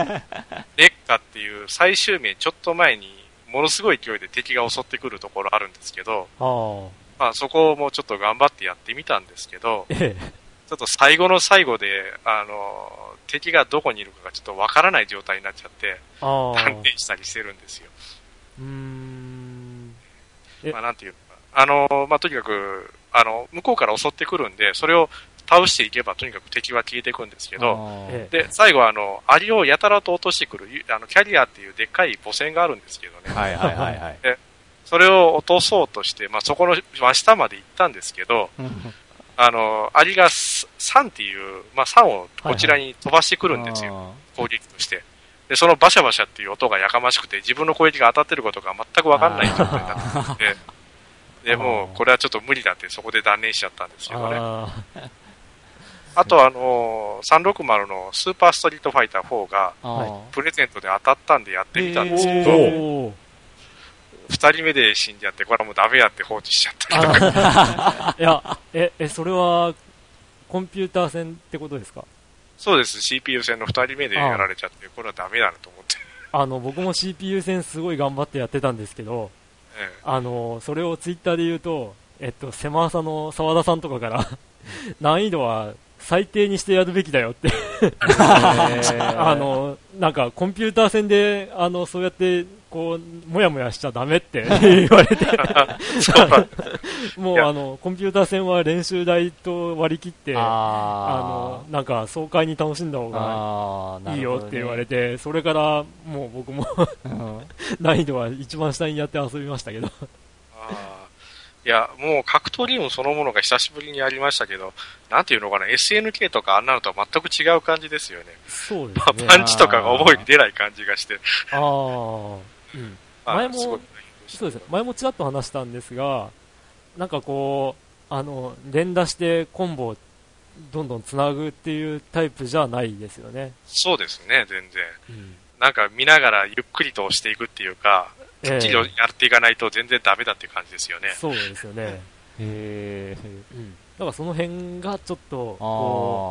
D: 劣化っていう最終面ちょっと前に、ものすごい勢いで敵が襲ってくるところあるんですけど。まあそこもちょっと頑張ってやってみたんですけど、
A: ええ。
D: ちょっと最後の最後で、あの、敵がどこにいるかがちょっとわからない状態になっちゃって。断念したりしてるんですよ。
A: うーん。え
D: まあなんていうのか。あの、まあとにかく、あの、向こうから襲ってくるんで、それを倒していけばとにかく敵は消えていくんですけど、
A: え
D: で、最後はあの、アリをやたらと落としてくる、ゆあの、キャリアっていうでっかい母船があるんですけどね。
C: はいはいはいはい。
D: それを落とそうとして、まあそこの真下まで行ったんですけど、あの、アリがす3っていう、まあ3をこちらに飛ばしてくるんですよ。攻撃として。で、そのバシャバシャっていう音がやかましくて、自分の攻撃が当たってることが全くわかんない状態になってて、で、もう、これはちょっと無理だって、そこで断念しちゃったんですけどね。
A: あ
D: あと、あのー、360のスーパーストリートファイター4が、
A: は
D: プレゼントで当たったんでやってみたんですけ
A: ー。
D: ど、
A: おー。
D: 二人目で死んじゃって、これはもうダメやって放置しちゃった。り
A: いや、え、え、それは、コンピューター戦ってことですか？
D: そうです、CPU 戦の二人目でやられちゃって、これはダメだなと思って。
A: あの、僕も CPU 戦すごい頑張ってやってたんですけど、
D: え
A: あの、それをツイッターで言うと、えっと、狭朝の沢田さんとかから、難易度は最低にしてやるべきだよって、あの、なんかコンピューター戦で、あの、そうやって、こう、もやもやしちゃダメって 言われて、もうあの、コンピューター戦は練習台と割り切って、あの
B: あ、
A: なんか爽快に楽しんだ方がいいよって言われ
B: て、
A: て、それからもう僕も
B: うん
A: 難易度は一番下にやって遊びましたけど。
D: いや、もう格闘ゲームそのものが久しぶりにやりましたけど、なんていうのかな、SNK とかあんなのとは全く違う感じですよね。
A: そうで
D: まあ
A: すね。
D: パンチとかが思いに出ない感じがして。
A: ああ、うん。
D: あ
A: 前もそうですね。前もちらっと話したんですが、なんかこう、あの、連打してコンボをどんどんつなぐっていうタイプじゃないですよね。
D: そうですね、全然。
A: うん。
D: なんか見ながらゆっくりと押していくっていうか、きっちりやっていかないと全然ダメだっていう感じですよね。
A: そうですよね。
B: へ
A: うん。だからその辺がちょっと、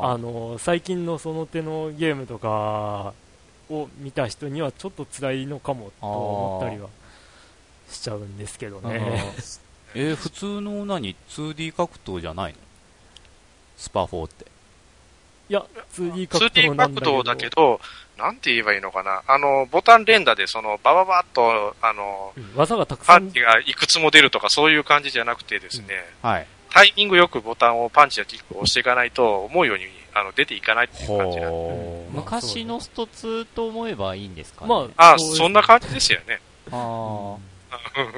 B: あ
A: の、最近のその手のゲームとかを見た人にはちょっと辛いのかもと思ったりはしちゃうんですけどね。
C: えー普通の何？2D 格闘じゃないの？スパ4って。
A: いや、2D 格闘
D: 2D
A: なんだけど。
D: 角度だけど、なんて言えばいいのかな？あの、ボタン連打でその、バババッと、あの、
A: うん技がたく
D: パ
A: さん
D: ンチがいくつも出るとかそういう感じじゃなくてですね、
C: はい。
D: タイミングよくボタンをパンチやキックを押していかないと、思うようにあの出ていかないっていう感じなん。
B: 昔のスト2と思えばいいんですかね。
A: ま
D: ああ、
A: そ
D: んな感じですよね。
B: あ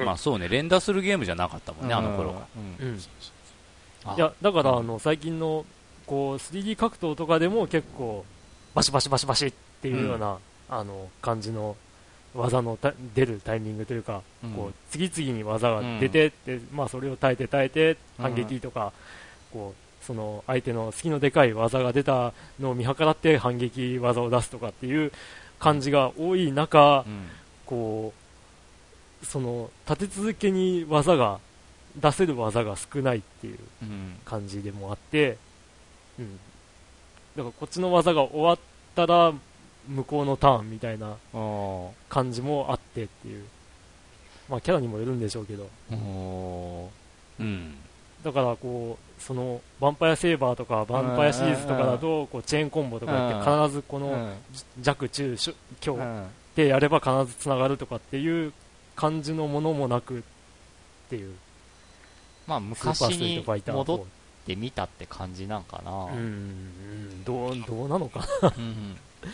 C: まあそうね、連打するゲームじゃなかったもんね、あの頃は。
B: うん。
A: うん。
B: あ
A: いや、だから、あの、最近の、こう、3D 格闘とかでも結構、バシバシバシバシっていうような、あの、感じの技のた出るタイミングというか、
B: うん。
A: こう、次々に技が出てって、まあ、それを耐えて耐えて、反撃とか、こう、その、相手の隙のでかい技が出たのを見計らって反撃技を出すとかっていう感じが多い中、
C: うん
A: こう、その、立て続けに技が、出せる技が少ないっていう
C: うん
A: 感じでもあって、うん。だからこっちの技が終わったら、向こうのターンみたいな感じもあってっていう。まあキャラにもよるんでしょうけど。
B: お
C: うん。
A: だからこう、その、ヴァンパイアセーバーとか、ヴァンパイアシリーズとかだと、こう、チェーンコンボとかやって、必ずこの、弱、中、小強
B: うん。
A: でやれば必ず繋がるとかっていう感じのものもなくっていう。
B: まあ昔に
A: トファイター4
B: 戻ってみたって感じなんかな。
A: うん、うんどう、どうなのか
B: うん
A: だか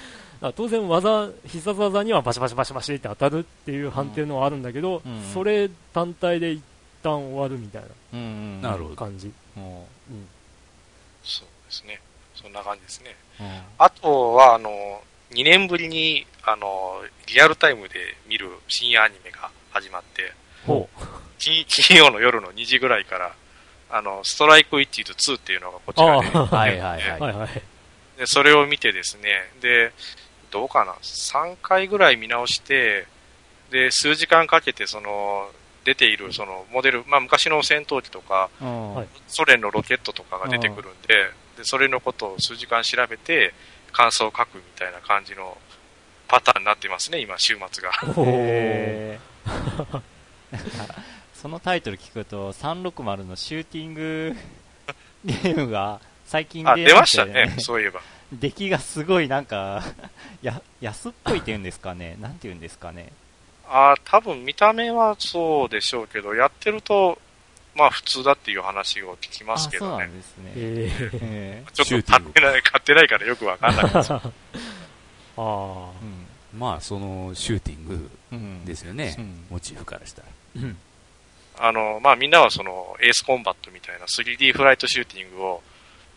A: ら当然技、必殺技にはバシバシバシバシって当たるっていう判定のはあるんだけど、
B: うん
A: それ単体で一旦終わるみたい
B: うんうん。
C: なるほど。
A: な感じ。
B: も
A: うん。
D: そうですね。そんな感じですね。
B: ううん
D: あとは、あの、2年ぶりに、あの、リアルタイムで見る深夜アニメが始まって、
A: ほ
D: 金金曜の夜の2時ぐらいから、あの、ストライクイッチーと2っていうのがこちらで、
A: ああ
B: はいはいはい。
A: はいはい。
D: で、それを見てですね、で、どうかな、3回ぐらい見直して、で、数時間かけて、その、出ている、その、モデル、まあ、昔の戦闘機とか、ソ連のロケットとかが出てくるんで、で、それのことを数時間調べて、感想を書くみたいな感じのパターンになってますね、今、週末が。
B: そのタイトル聞くと、360のシューティングゲームが最近
D: あ、
B: 出
D: 出ましたね、そういえば。
B: 出来がすごいなんか、や、安っぽいって言うんですかね。なんて言うんですかね。
D: あ多分見た目はそうでしょうけど、やってると、まあ普通だっていう話を聞きますけ
B: あ、そう
D: どね。
B: なんですね。
A: えー、
B: え
D: ちょっと買ってない、買ってないからよくわかんないです。
A: あ あ
B: ーうん
C: まあ、そのシューティング
B: うん
C: ですよね、
B: うん
C: モチーフからしたら。
A: うん
D: あの、まあみんなはそのエースコンバットみたいな 3D フライトシューティングを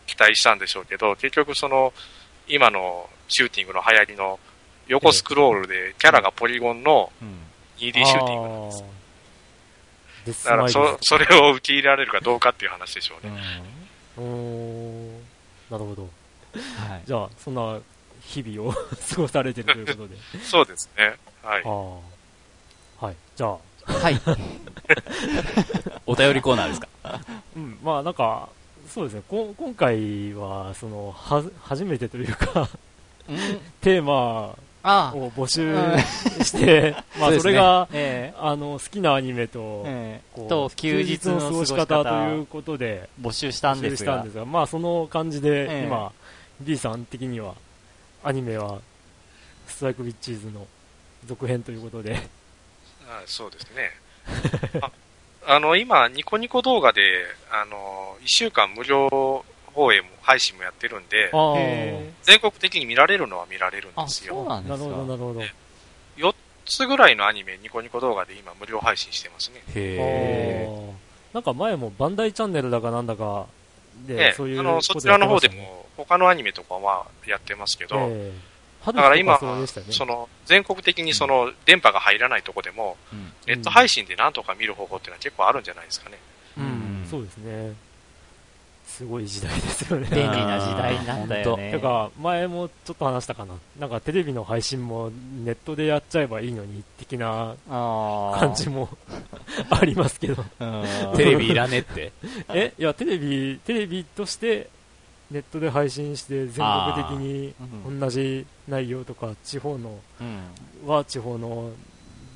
D: 期待したんでしょうけど、結局その、今のシューティングの流行りの横スクロールでキャラがポリゴンの
B: うん
D: 2D シューティングなんです。
A: あーデス
D: だからそ、それを受け入れられるかどうかっていう話でしょう
B: う
D: ね。
B: ん
A: うーんなるほど。
B: はい。
A: じゃあ、そんな日々を 過ごされてるということで。
D: そうですね。はい。
A: はい。じゃあ、
B: はい。
C: お便りコーナーですか？
A: うん、まあなんか、そうですね、こ今回は、その、は、初めてというか、
B: うん
A: テーマ
B: あ
A: を募集して、まあ
C: そ
A: れが、
B: え
A: あの、好きなアニメと、
B: えと、休日の過ごし方。
A: ということで、
B: 募集したんですが。
A: 募集したんで、すが、まあその感じで、
B: ええ。
A: 今、D さん的には、アニメは、ストライクビッチーズの続編ということで、
D: あそうですね。ああの、今、ニコニコ動画で、あの、1週間無料放映も、配信もやってるんで、全国的に見られるのは見られるん
B: あ、
D: です
B: そう
D: よ。
B: なんですか。
A: なるほど、なるほど。
D: 4つぐらいのアニメ、ニコニコ動画で今無料配信してますね。
C: へ
A: なんか前もバンダイチャンネルだかなんだかで、
D: ね、
A: そういう
D: あの、
A: こ
D: そちらの方でも、他のアニメとかはやってますけど、だから今。
A: そ
D: の、全国的にその、電波が入らないとこでも、
B: うん
D: ネット配信でなんとか見る方法っていうのは結構あるんじゃないですかね。
A: うん、
B: うん
A: そうですね。すごい時代ですよね。
B: 便利な時代なんだよね。
A: てか、前もちょっと話したかな。なんかテレビの配信もネットでやっちゃえばいいのに、的な感じも ありますけど。
B: うん
C: テレビいらねって。
A: え、いや、テレビ、テレビとしてネットで配信して全国的に
B: うん
A: 同じ内容とか、地方の
B: うん
A: は地方の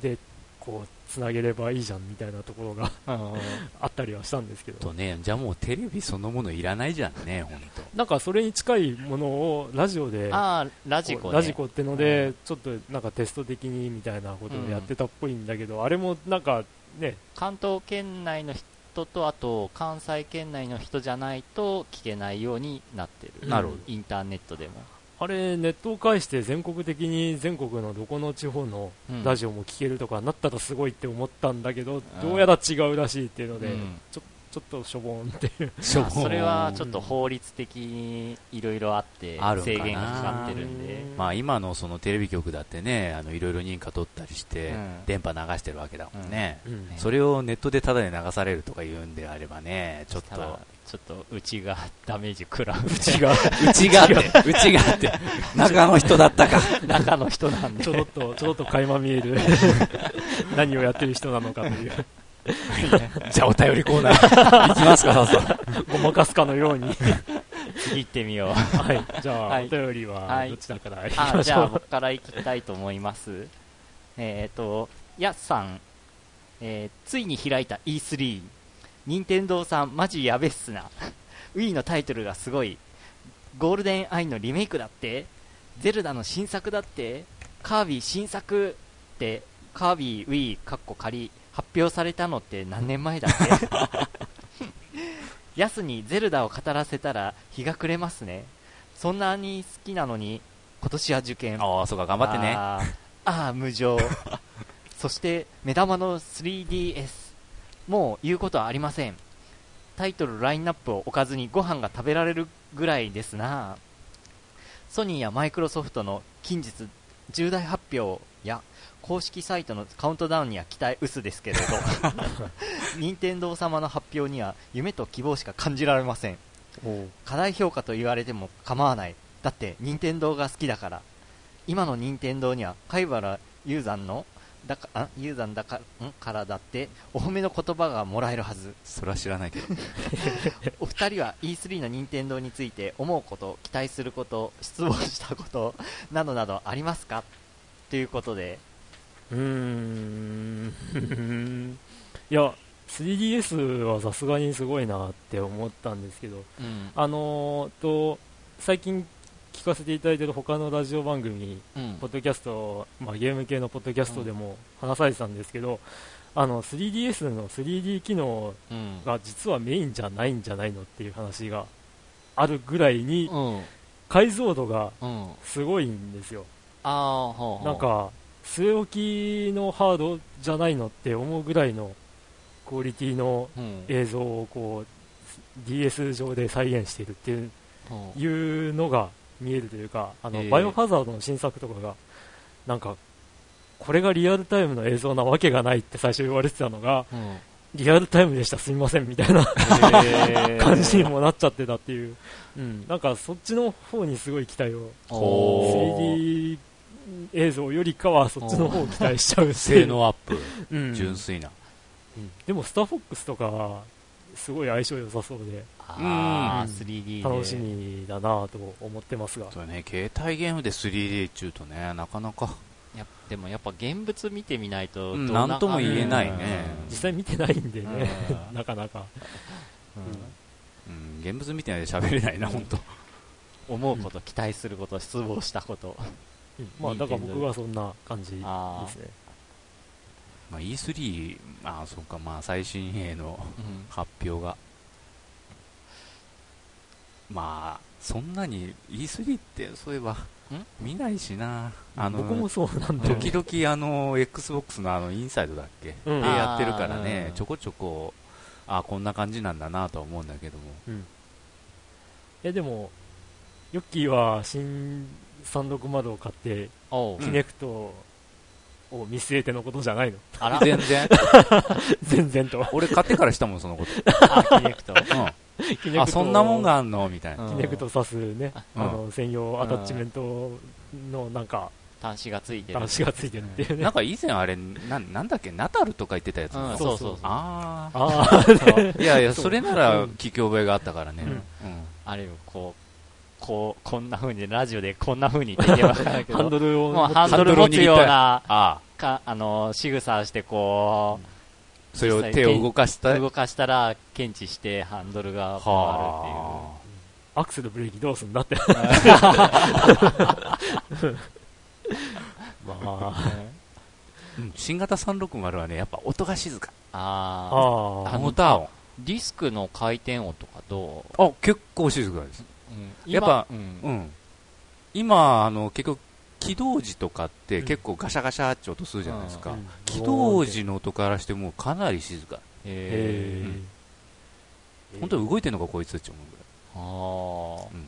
A: で、こう、つなげればいいじゃんみたいなところが
B: うん
A: あったりはしたんですけど。
C: とね、じゃあもうテレビそのものいらないじゃんね、ほんと。
A: なんかそれに近いものをラジオで、
B: ああ、ラジコね。
A: ラジコってので、
B: う
A: ちょっとなんかテスト的にみたいなことをやってたっぽいんだけど、あれもなんかね、
B: 関東圏内の人と、あと関西圏内の人じゃないと聞けないようになってる。
C: なるほど
B: インターネットでも。
A: あれネットを介して全国的に全国のどこの地方の
B: うん。
A: ラジオも聞けるとかなったらすごいって思ったんだけど、
B: ん。
A: どうやら違うらしいっていうので、
B: うん。
A: ちょちょっとしょぼんっていう。
B: まあそれはちょっと法律的にいろいろあって制限がかかってるんで。
C: まあ今のそのテレビ局だってね、あのいろいろ認可取ったりして、
B: うん。
C: 電波流してるわけだもんね。
A: うん。
C: それをネットでタダで流されるとか言うんであればね、ちょっと
B: ただ、ちょっとうちがダメージ食らう。う
A: ちが
C: うちがあって、うちがあって、中の人だったか。
B: 中の人なんで
A: ちょ。ろっと、ちょろっと垣間見える 何をやってる人なのかという、
C: じゃあお便りコーナー 行きますか、さ
A: ごまかすかのように。
B: 次行ってみよう。
A: はい。じゃあ、
B: はい
A: お便りは
B: はい
A: どちらから行き
B: あ
A: ましょう？
B: じゃあ僕から行きたいと思います。えっ、と、やすさん、えーついに開いた E3。任天堂さん、マジやべっすな。Wii のタイトルがすごい。ゴールデンアイのリメイクだってゼルダの新作だってカービィ新作って、カービィ Wii かっこ仮発表されたのって何年前だっけヤスにゼルダを語らせたら日が暮れますね。そんなに好きなのに今年は受験。
C: ああ、そうか、頑張ってね。
B: あーあー無情。そして、目玉の 3DS。もう言うことはありません。タイトル、ラインナップを置かずにご飯が食べられるぐらいですな。ソニーやマイクロソフトの近日重大発表や公式サイトのカウントダウンには期待薄ですけれど。任天堂様の発表には夢と希望しか感じられません。過大評価と言われても構わない。だって任天堂が好きだから。今の任天堂には貝原雄山のだかあ雄山だかん？からだってお褒めの言葉がもらえるはず。
C: それは知らないけど。
B: お二人は E3 の任天堂について思うこと期待すること失望したこと などなどありますか？ということで。
A: うーん。いや 3DS はさすがにすごいなって思ったんですけど。
B: うん。
A: あのーと最近聞かせていただいている他のラジオ番組
B: うん。
A: ポッドキャスト、まあ、ゲーム系のポッドキャストでも話されてたんですけど、あの 3DS の 3D 機能
B: うん。
A: が実はメインじゃないんじゃないのっていう話があるぐらいに
B: うん。
A: 解像度が
B: うん。
A: すごいんですよ。
B: ああほうほう。
A: なんか据え置きのハードじゃないのって思うぐらいのクオリティの
B: うん。
A: 映像をこう DS 上で再現しているっていうのが見えるというかあの、
B: えー
A: バイオハザードの新作とかがなんかこれがリアルタイムの映像なわけがないって最初言われてたのが
B: うん。
A: リアルタイムでしたすみませんみたいな
B: へー
A: 感じにもなっちゃってたっていう、うん、なんかそっちの方にすごい期待を。
B: おー。
A: 3D 映像よりかはそっちの方を期待しちゃうっていう。
C: 性能アップ。
A: うん。
C: 純粋な。
A: うん。でもスターフォックスとかはすごい相性良さそうで。
B: あー
A: うん。
B: 3D で
A: 楽しみだなと思ってますが、
C: そうね、携帯ゲームで 3D 中とね、なかなか。
B: やでもやっぱ現物見てみないと
C: うん
B: どな
C: なんとも言えないね。
A: 実際見てないんでね、
B: うん。
A: なかなか、
B: うん。
C: うん、現物見てないで喋れないな、本当。
B: 思うこと、期待すること失望したこと。
A: うん。まあだから僕はそんな感じですね。
B: あ
C: まあ、E3、ああ、そうか、まあ、最新鋭の
B: うん。
C: 発表が。まあ、そんなに E3 って、そういえば、見ないしな。あの、
A: 僕もそうなんで
C: 時々あの XBOX のあのインサイドだっけ、
A: うん。
C: でやってるからねちょこちょこあこんな感じなんだなとは思うんだけども。
A: えでもヨッキーは新360を買って、キネクトを見据えてのことじゃないの。
B: あら。
C: 全然。
A: 全然と。
C: 俺買ってからしたもんそのこと、
B: あキネクト。
C: あそんなもんがあんの？みたいな、
B: うん。
A: キネクト挿すね、
C: うん。
A: あの専用アタッチメントのなんか
B: 端子がついてる。
A: 端子がついてるっていうね、
C: なんか以前あれななんだっけ？ナタルとか言ってたやつ、
B: うん。
A: そそ
B: そう。うそうう。
C: あ
A: あ
C: あいやいや
A: そ
C: れなら聞き覚えがあったからね、
A: うん。
C: うん。
B: あれよこうこうこんな風にラジオでこんな風に言って言えば
A: ハン
B: ど
A: ドルを
B: ハンドル持つような。
C: あ
B: かあの仕草してこ
C: あそれを手を動かした。
B: う動かしたら検知してハンドルが変わ
C: は
A: アクセルブレーキどうすんだって。まあ。
B: るっていう
C: うん新型360はねやっぱ音が静か。
B: ああ
A: あ
B: あの
C: モーター音。
B: ディスクの回転音とかど
C: あ結構静かですやっぱ
B: 今うん。
C: うん、今あの結局起動時とかって結構ガシャガシャって音するじゃないですか、
A: うん。
C: 起動時の音からしてもかなり静か。
B: へ
A: へ
B: え
C: 本当に動いてんのかこいつって思う
B: あ
C: ぐらい、うん、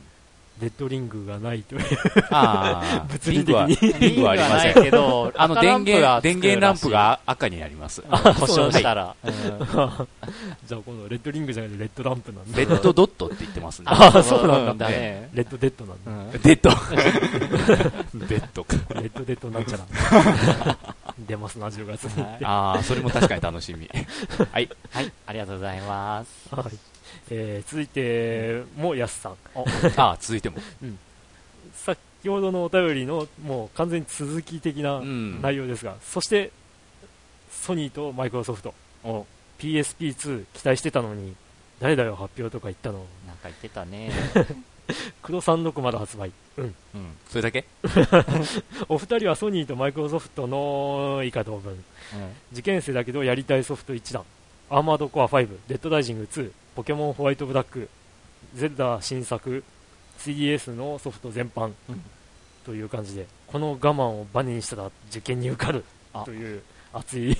A: レッドリングがないという。
C: ああ
A: 物理的に。
C: リングはリングはありません
B: けど
C: あの電源電源ランプが赤になります。
B: 故障したら、うん。
A: じゃあ今度レッドリングじゃなくてレッドランプなんだ。
C: レッドドットって言ってますね。
A: ああそうなんだ。
B: だね、
A: レッドデッドなんだ、
B: うん。
C: デッド。デッド。か
A: レッドデッドなんちゃら。出ますな10月に、
B: はい
C: ああそれも確かに楽しみ。はい。
B: はい、ありがとうございます。
A: はいえー続いてもやすさん。
C: ああ続いても。
A: 先ほどのお便りのもう完全に続き的な
C: うん。
A: 内容ですが、そしてソニーとマイクロソフト。
B: お。
A: PSP2 期待してたのに誰だよ発表とか言ったの。
B: なんか言ってたね。
A: 黒360発売、うん、
B: うん。
C: それだけ？
A: お二人はソニーとマイクロソフトの以下同文。受験生だけどやりたいソフト一覧アーマードコア5レッドダイジング2ポケモンホワイトブラックゼルダ新作 3DS のソフト全般、
B: うん。
A: という感じでこの我慢をバネにしたら受験に受かる
B: あ。
A: という熱い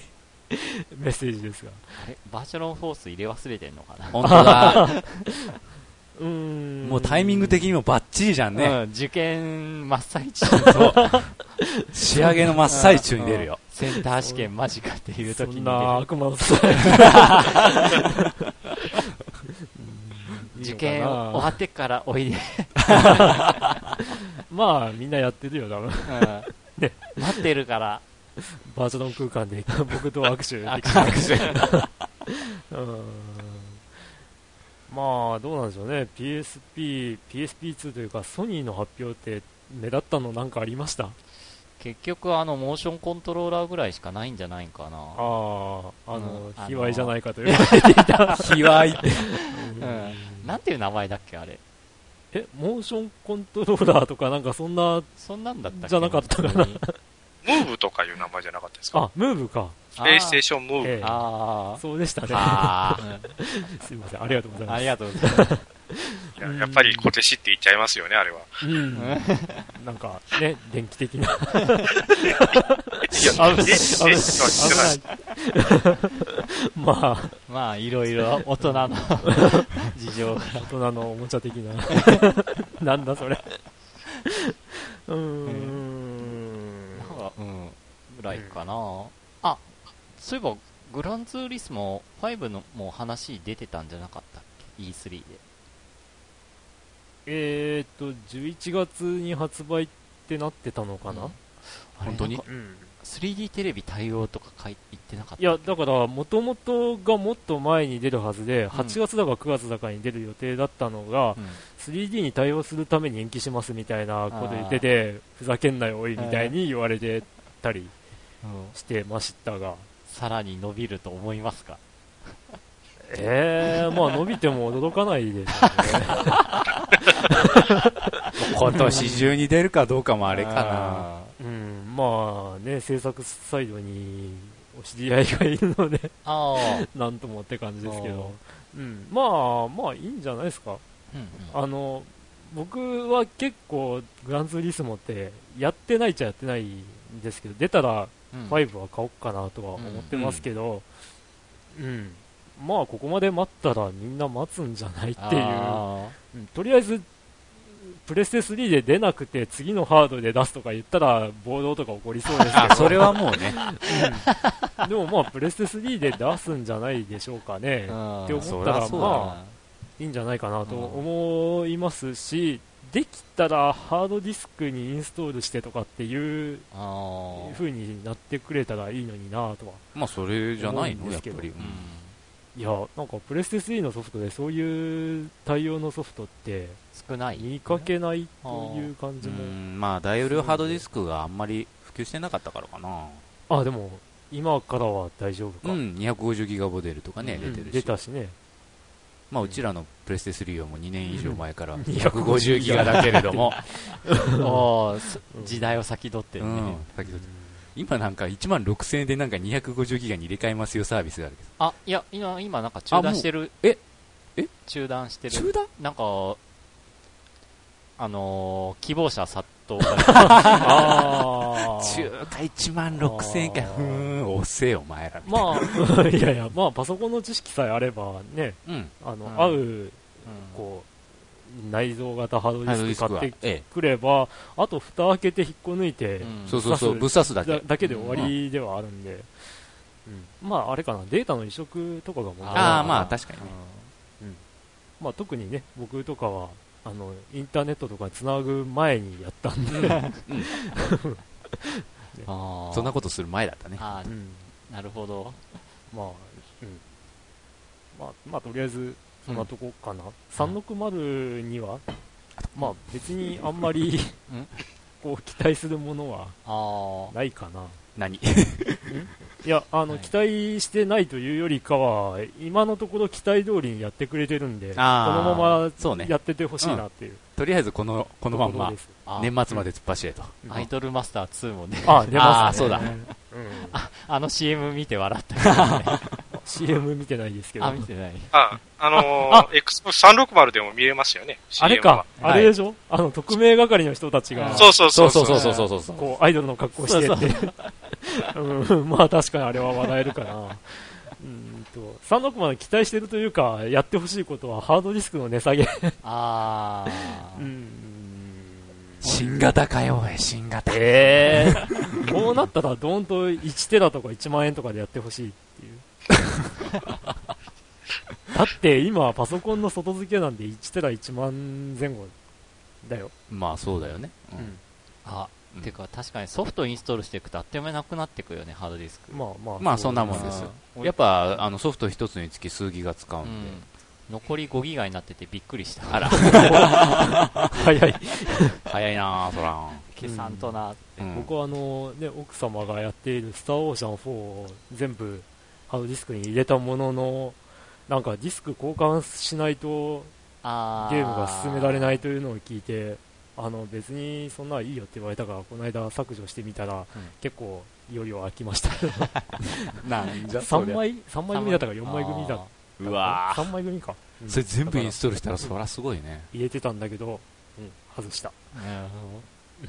A: メッセージですが。
B: あれ？バーチャロンフォース入れ忘れてんのかな？
C: 本当だ。
A: うーん。
C: もうタイミング的にもバッチリじゃんね、
B: うん、受験真っ最中。
C: 仕上げの真っ最中に出るよ、
B: センター試験間近っていう
A: そ
B: 時に
A: んな悪魔のさ
B: 受験終わってからおいで、
A: まあみんなやってるよ多分。
B: うん。待ってるから。
A: バーチャル空間で 僕と握手でき
B: 握手。
A: うん。まあどうなんでしょうね。PSP PSP2 というかソニーの発表って目立ったのなんかありました？
B: 結局あのモーションコントローラーぐらいしかないんじゃないんかな。
A: あああ
B: うん
A: の
B: あの
A: 卑猥じゃないかと言われていた
C: 卑猥。って。
B: うん。なんていう名前だっけあれ。
A: えモーションコントローラーとかなんかそんな
B: そんなんだったっけ
A: じゃなかったかな？
D: ムーブとかいう名前じゃなかったですか？
A: あムーブか。
D: プレイステー。ションムーブ。
A: ええ。
B: あ
A: そうでしたね。
B: あ
A: すいません。ありがとうございます。
B: ありがとうございます。
D: い ややっぱり小手師って言っちゃいますよね、あれは。
A: うん。なんかね電気的な。
D: いや、
A: 危ない危ない。まあ。
B: まあいろいろ大人の事情が。
A: 大人のおもちゃ的な。なんだそれ。うーん。
B: なんかうん。ぐらいかな、あそういえばグランツーリスモ5のもう話出てたんじゃなかったっけ？E3 で
A: えーっと11月に発売ってなってたのかな、
B: うん。
C: 本当に？
A: うん。
B: 3D テレビ対応とか書い言ってなかった？
A: いやだからもともとがもっと前に出るはずで8月だか9月だかに出る予定だったのが、
B: うん。
A: 3D に対応するために延期しますみたいなこと言っててふざけんなよおいみたいに言われてたり
B: うん。
A: してましたが。
B: さらに伸びると思いますか？
A: えー、まあ伸びても驚かないでしょ
C: 今年中に出るかどうかもあれかな。
B: あ
A: うね、うん、まあね制作サイドにお知り合いがいるので
B: ーあー。
A: なんともって感じですけど、うん、まあまあいいんじゃないですか。
B: うんうん。
A: あの僕は結構グランツーリスモってやってないっちゃやってないんですけど出たら
B: うん。
A: 5は買おうかなとは思ってますけど、うんまあここまで待ったらみんな待つんじゃないっていう、
B: あ
A: うんとりあえずプレステ3で出なくて次のハードで出すとか言ったら暴動とか起こりそうですけ
C: あ、それはもうね。
A: ど、でもまあプレステ3で出すんじゃないでしょうかね、
B: ー
A: って思
C: そ
A: ったらまあいいんじゃないかなと思いますし、できたらハードディスクにインストールしてとかっていう風になってくれたらいいのになとは
C: まあ、それじゃないの？やっぱり。
A: うんいやなんかプレステ3のソフトでそういう対応のソフトって
B: 少ない。
A: 見かけないという感じも、
C: うんまあ、大容量ハードディスクがあんまり普及してなかったからかな。
A: あでも今からは大丈夫か、
C: うん、250ギガモデルとかね、
A: うん。
C: 出てるし。
A: 出たしね。
C: まあ、うちらのプレステ3はもう2年以上前から
A: うん
C: 250ギガだけれども、
B: 時代を先取ってるね、
C: うん、先ほど今なんか1万6000円でなんか250ギガに入れ替えますよサービスがあるけど。
B: あいや今今なんか中断してる。
C: え？え？
B: 中断してる。
C: 中断？
B: なんかあのー希望者殺到が
A: あー。
C: 中華1万6000円か。ふーん、遅えよ、お前ら。
A: まあ。いやいやまあパソコンの知識さえあればね
C: うん。
A: あの、
B: うん。
A: 合う
B: うん。
A: こう内蔵型ハードディスク買って
C: え
A: くればあと蓋開けて引っこ抜いて。
C: そうそうそう、ぶ
A: ぶ
C: っ刺すだけ。
A: だ。だけで終わりではあるんで、うん。まああれかな。データの移植とかが問題
C: ああ、まあ確かにね。
A: うん。まあ、特にね僕とかはあのインターネットとかつなぐ前にやったんで、
B: あー。
C: そんなことする前だったね。
B: あー。
A: うん。
B: なるほど。
A: まあ、うん。まあ、まあとりあえずそんなとこかな、360にはまあ別にあんまり
B: うん。
A: こう期待するものは
B: あ
A: ないかな。
C: 何？
A: いやあの、
B: はい。
A: 期待してないというよりかは今のところ期待通りにやってくれてるんでこのま
C: そうね。
A: まやっててほしいなっていう。
C: とりあえずこの、このまんま年末まで突っ走れと。
A: うん。
B: アイドルマスター2もね。
A: あ出ますね。
C: あーそうだ。
A: うん。
B: あの CM 見て笑ったけどね
A: CM 見てないですけど
B: あ見てない
D: あ、あの
A: あ
D: ー、X360 でも見れますよね。
A: あれか
D: は、
A: あれでしょ、あの、特命係の人たちが、
D: そうそうそう
C: そう
D: そう。
C: そうそうそうそう。
A: こう、アイドルの格好してって。うん、まあ確かにあれは笑えるかな。うんと、360まで期待してるというか、やってほしいことはハードディスクの値下げ。
B: ああ
A: うん。
C: 新型かよ、おい、新型。
A: ええこうなったらドーンと1テラとか1万円とかでやってほしいっていう。だって今パソコンの外付けなんで1テラ1万前後だよ。
C: まあそうだよね。うん
A: うん
B: あ、
C: うん
B: てか確かにソフトインストールしていくとあっという間になくなっていくよね、ハードディスク。
A: まあまあ。
C: まあそんなもんですよ。やっぱあのソフト一つにつき数ギガ使う
B: うん
C: で。
B: ん。残り5ギガになっててびっくりした。
C: あら、
A: 早い。
C: 早いなあそら。
B: 消さんとなって。
C: うん
A: 僕はあの、ね、奥様がやっているスターオーシャン4を全部ハードディスクに入れたものの、なんかディスク交換しないと
B: あ
A: ゲームが進められないというのを聞いて、あの別にそんなのいいよって言われたから、この間削除してみたら、結構いよいよ飽きました。
C: なんじゃ
A: 3枚、三枚組だったか4枚組だっ
C: うわ
A: 3枚組か。うん
C: それ全部インストールしたらそらすごいね。
A: 入れてたんだけど、うん、外した。
B: なる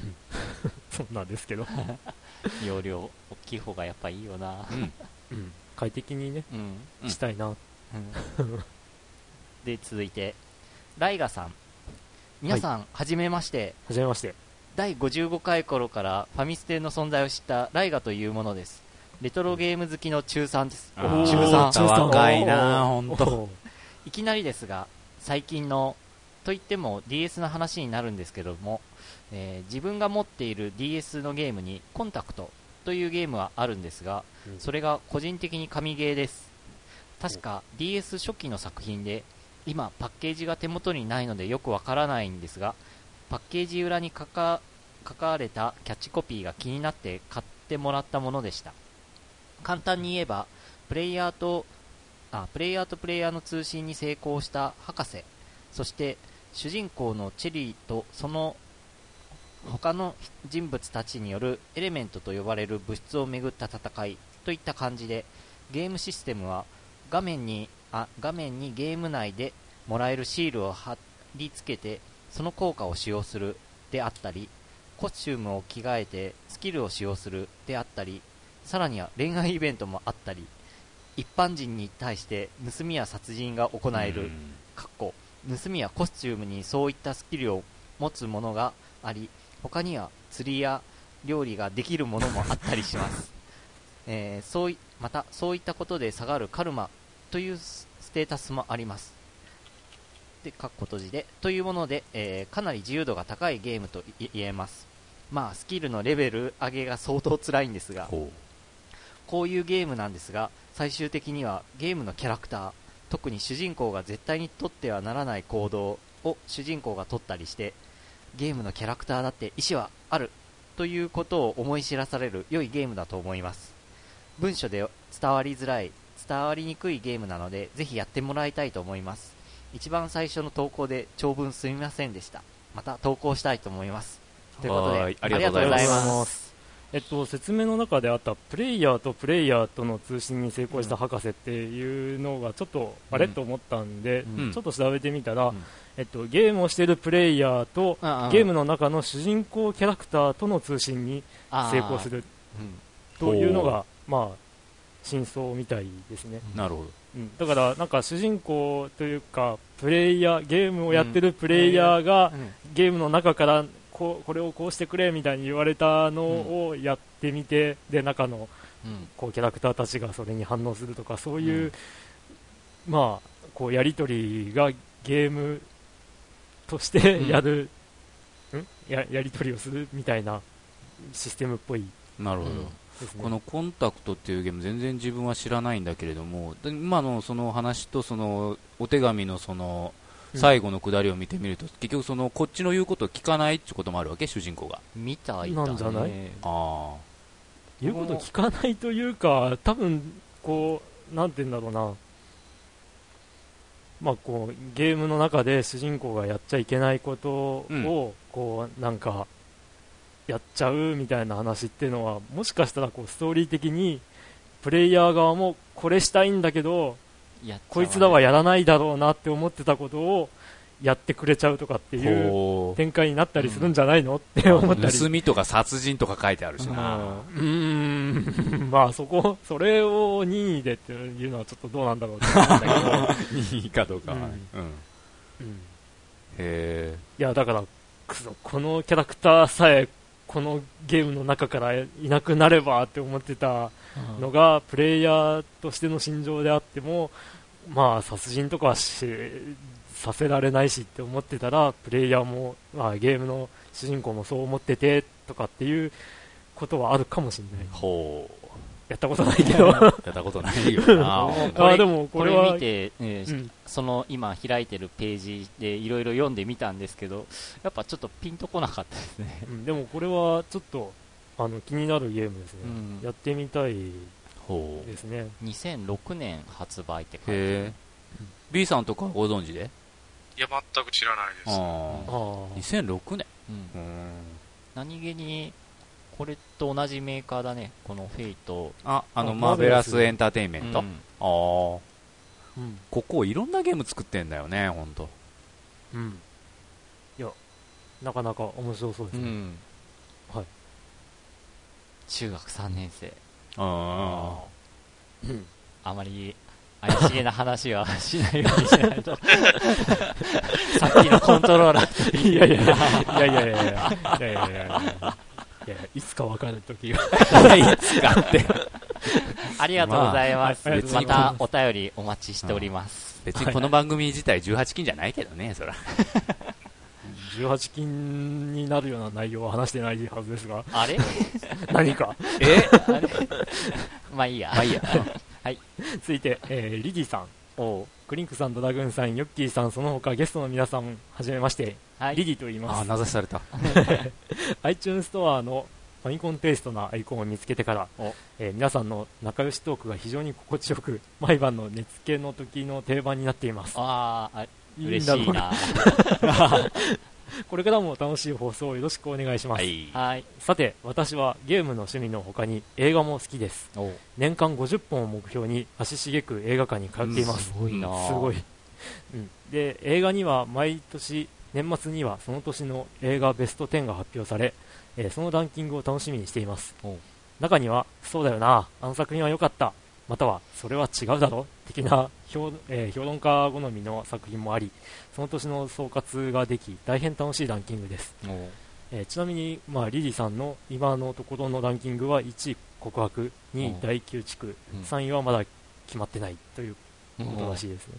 A: そんなんですけど
B: 容量大きい方がやっぱいいよな。
C: うん。
A: うん快適にね、
B: うん。
C: うん
A: したいな。
B: で、続いて、ライガさん。皆さん、はじめまして。
A: はじめまして。
B: 第55回頃からファミステの存在を知ったライガというものです。レトロゲーム好きの中3です。
C: あー
B: 中3。
C: 中三若いなほんと
A: おー
B: いきなりですが、最近の、といっても DS の話になるんですけども、えー自分が持っている DS のゲームにコンタクトというゲームはあるんですが、
A: うん
B: それが個人的に神ゲーです。確か DS 初期の作品で、今パッケージが手元にないのでよくわからないんですが、パッケージ裏に書か書かれたキャッチコピーが気になって買ってもらったものでした。簡単に言えば、プレイヤーとあプレイヤーとプレイヤーの通信に成功した博士そして主人公のチェリーとその他の人物たちによるエレメントと呼ばれる物質をめぐった戦いといった感じでゲームシステムは画面にあ画面にゲーム内でもらえるシールを貼り付けてその効果を使用するであったりコスチュームを着替えてスキルを使用するであったりさらには恋愛イベントもあったり一般人に対して盗みや殺人が行える、かっこ盗みやコスチュームにそういったスキルを持つものがあり他には釣りや料理ができるものもあったりします、えーそういまたそういったことで下がるカルマというスステータスもあります。でかっこ閉じで。というもので、えーかなり自由度が高いゲームとい言えます。まあスキルのレベル上げが相当辛いんですが。
C: ほ
B: こういうゲームなんですが、最終的にはゲームのキャラクター、特に主人公が絶対に取ってはならない行動を主人公が取ったりして、ゲームのキャラクターだって意思はあるということを思い知らされる良いゲームだと思います。文書で伝わりづらい、伝わりにくいゲームなので、ぜひやってもらいたいと思います。一番最初の投稿で長文すみませんでした。また投稿したいと思います。ということで
C: ありがとうござい
A: ま
B: す。
A: えっと、説明の中であったプレイヤーとプレイヤーとの通信に成功した博士っていうのがちょっとあれ、
B: うん
A: と思ったんで、
B: うん。
A: ちょっと調べてみたら、
B: うん。
A: えっと、ゲームをしているプレイヤーとゲームの中の主人公キャラクターとの通信に成功する
B: うん
A: というのが、まあ、真相みたいですね。
C: う。なるほど。
A: うん、だから、なんか主人公というか、プレイヤー、ゲームをやってるプレイヤーが、
B: うん。
A: ゲームの中からこうこれをこうしてくれみたいに言われたのをやってみて、で中の
B: うん。
A: こうキャラクターたちがそれに反応するとかそういう、まあこうやり取りがゲームとしてやる、ん？ややり取りをするみたいなシステムっぽい。
C: なるほど。このコンタクトっていうゲーム全然自分は知らないんだけれども、で今のその話とそのお手紙のその
A: うん
C: 最後のくだりを見てみると、結局そのこっちの言うことを聞かないってこともあるわけ、主人公が。
B: みたいだね。
A: なんじゃない？
C: あ。
A: 言うこと聞かないというか、多分こう、なんて言うんだろうな、まあ、こうゲームの中で主人公がやっちゃいけないことを、
C: うん。
A: こうなんかやっちゃうみたいな話っていうのは、もしかしたらこうストーリー的にプレイヤー側もこれしたいんだけど、こいつらはやらないだろうなって思ってたことをやってくれちゃうとかって
C: あ。
A: いう
C: ほ
A: 展開になったりするんじゃないのって思ったり。
C: 盗みとか殺人とか書いてあるしな。
A: うーん、まあそこ、それを任意でっていうのはちょっとどうなんだろうって思うんだけど、
C: いいかどうかは。
A: う
C: うんん。
A: うん
C: へ
A: いやだから、このキャラクターさえこのゲームの中からいなくなればって思ってたのが、プレイヤーとしての心情であっても、まあ、殺人とかはしさせられないしって思ってたら、プレイヤーも、まあ、ゲームの主人公もそう思っててとかっていうことはあるかもしれない。
C: ほ
A: やったことないけど。
C: う。やったことないよな。
A: あでもこ
B: これ
A: れは
B: 見て、えー
A: うん
B: その今開いてるページでいろいろ読んでみたんですけど、やっぱちょっとピンとこなかったですね。
A: うんでもこれはちょっとあの気になるゲームですね、
B: うん
A: やってみたい
C: ほう。
A: ですね
B: 2006年発売って書いて
C: へえ。B さんとかご存知で？
D: いや、全く知らないです。
C: ああ。
A: ああ
C: 2006年。
B: うん
C: うん。
B: 何気に、これと同じメーカーだね、このフェイト。
C: あ、あの、
A: あ
C: マーベラスエンターテインメント。
B: うん
C: ああ。
A: うん
C: ここいろんなゲーム作ってんだよね、ほんと。
A: うんいやなかなか面白そうですね、
B: うん
A: はい
B: 中学3年生。
C: あ
A: うん
B: あまり怪しげな話はしないようにしないと。さっきのコントローラー。
A: いやいやいやいやいやいやいやいやいやいやいやいつか分かる時が
C: あ。いつかって。
B: ありがとうございます。
A: まあ
B: ま
A: ます
B: たお便りお待ちしております。
C: 別にこの番組自体18禁じゃないけどね、そら。
A: 18禁になるような内容は話してないはずですが
B: あれ？
A: 何か？
C: え？
B: あれ？まあいいや。
C: まあいいや。
A: 続いて、えーリディさん
B: おう
A: クリンクさんドラグーンさんヨッキーさんその他ゲストの皆さんはじめまして、
B: はい。
A: リディと言いま
C: あ、
A: す
C: 名指しされた。
A: iTunes ストアのファミコンテイストなアイコンを見つけてから
B: お、
A: えー皆さんの仲良しトークが非常に心地よく毎晩の寝つけの時の定番になっています
B: あーあ、
A: いいん
B: 嬉しいうな。
A: これからも楽しい放送をよろしくお願いします、
C: はい。
B: はい。
A: さて私はゲームの趣味の他に映画も好きです。年間50本を目標に足しげく映画館に通っています、
B: すごいな。
A: すごい、うん、で映画には毎年年末にはその年の映画ベスト10が発表され、えーそのランキングを楽しみにしています。中にはそうだよな。あの作品は良かったまたはそれは違うだろ？的な 評,、えー評論家好みの作品もありその年の総括ができ大変楽しいランキングです、えーちなみに、まあ、リリーさんの今のところのランキングは1位告白2位
B: う。ん
A: 第9地区
B: うん。
A: 3位はまだ決まってないということらしいですね。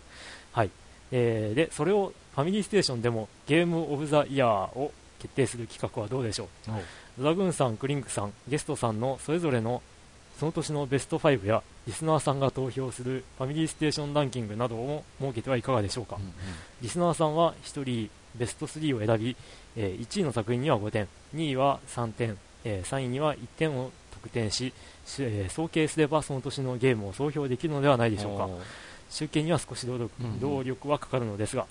A: はい。えーで、それをファミリーステーションでもゲームオブザイヤーを決定する企画はどうでしょう。ドラグーンさん、クリンクさん、ゲストさんのそれぞれのその年のベスト5やリスナーさんが投票するファミリーステーションランキングなどを設けてはいかがでしょうか。
B: うんうん
A: リスナーさんは1人ベスト3を選び、えー1位の作品には5点、2位は3点、えー3位には1点を得点し、しえー総計すればその年のゲームを総評できるのではないでしょうか。集計には少し労力,、
B: うんうん
A: 労力はかかるのですが、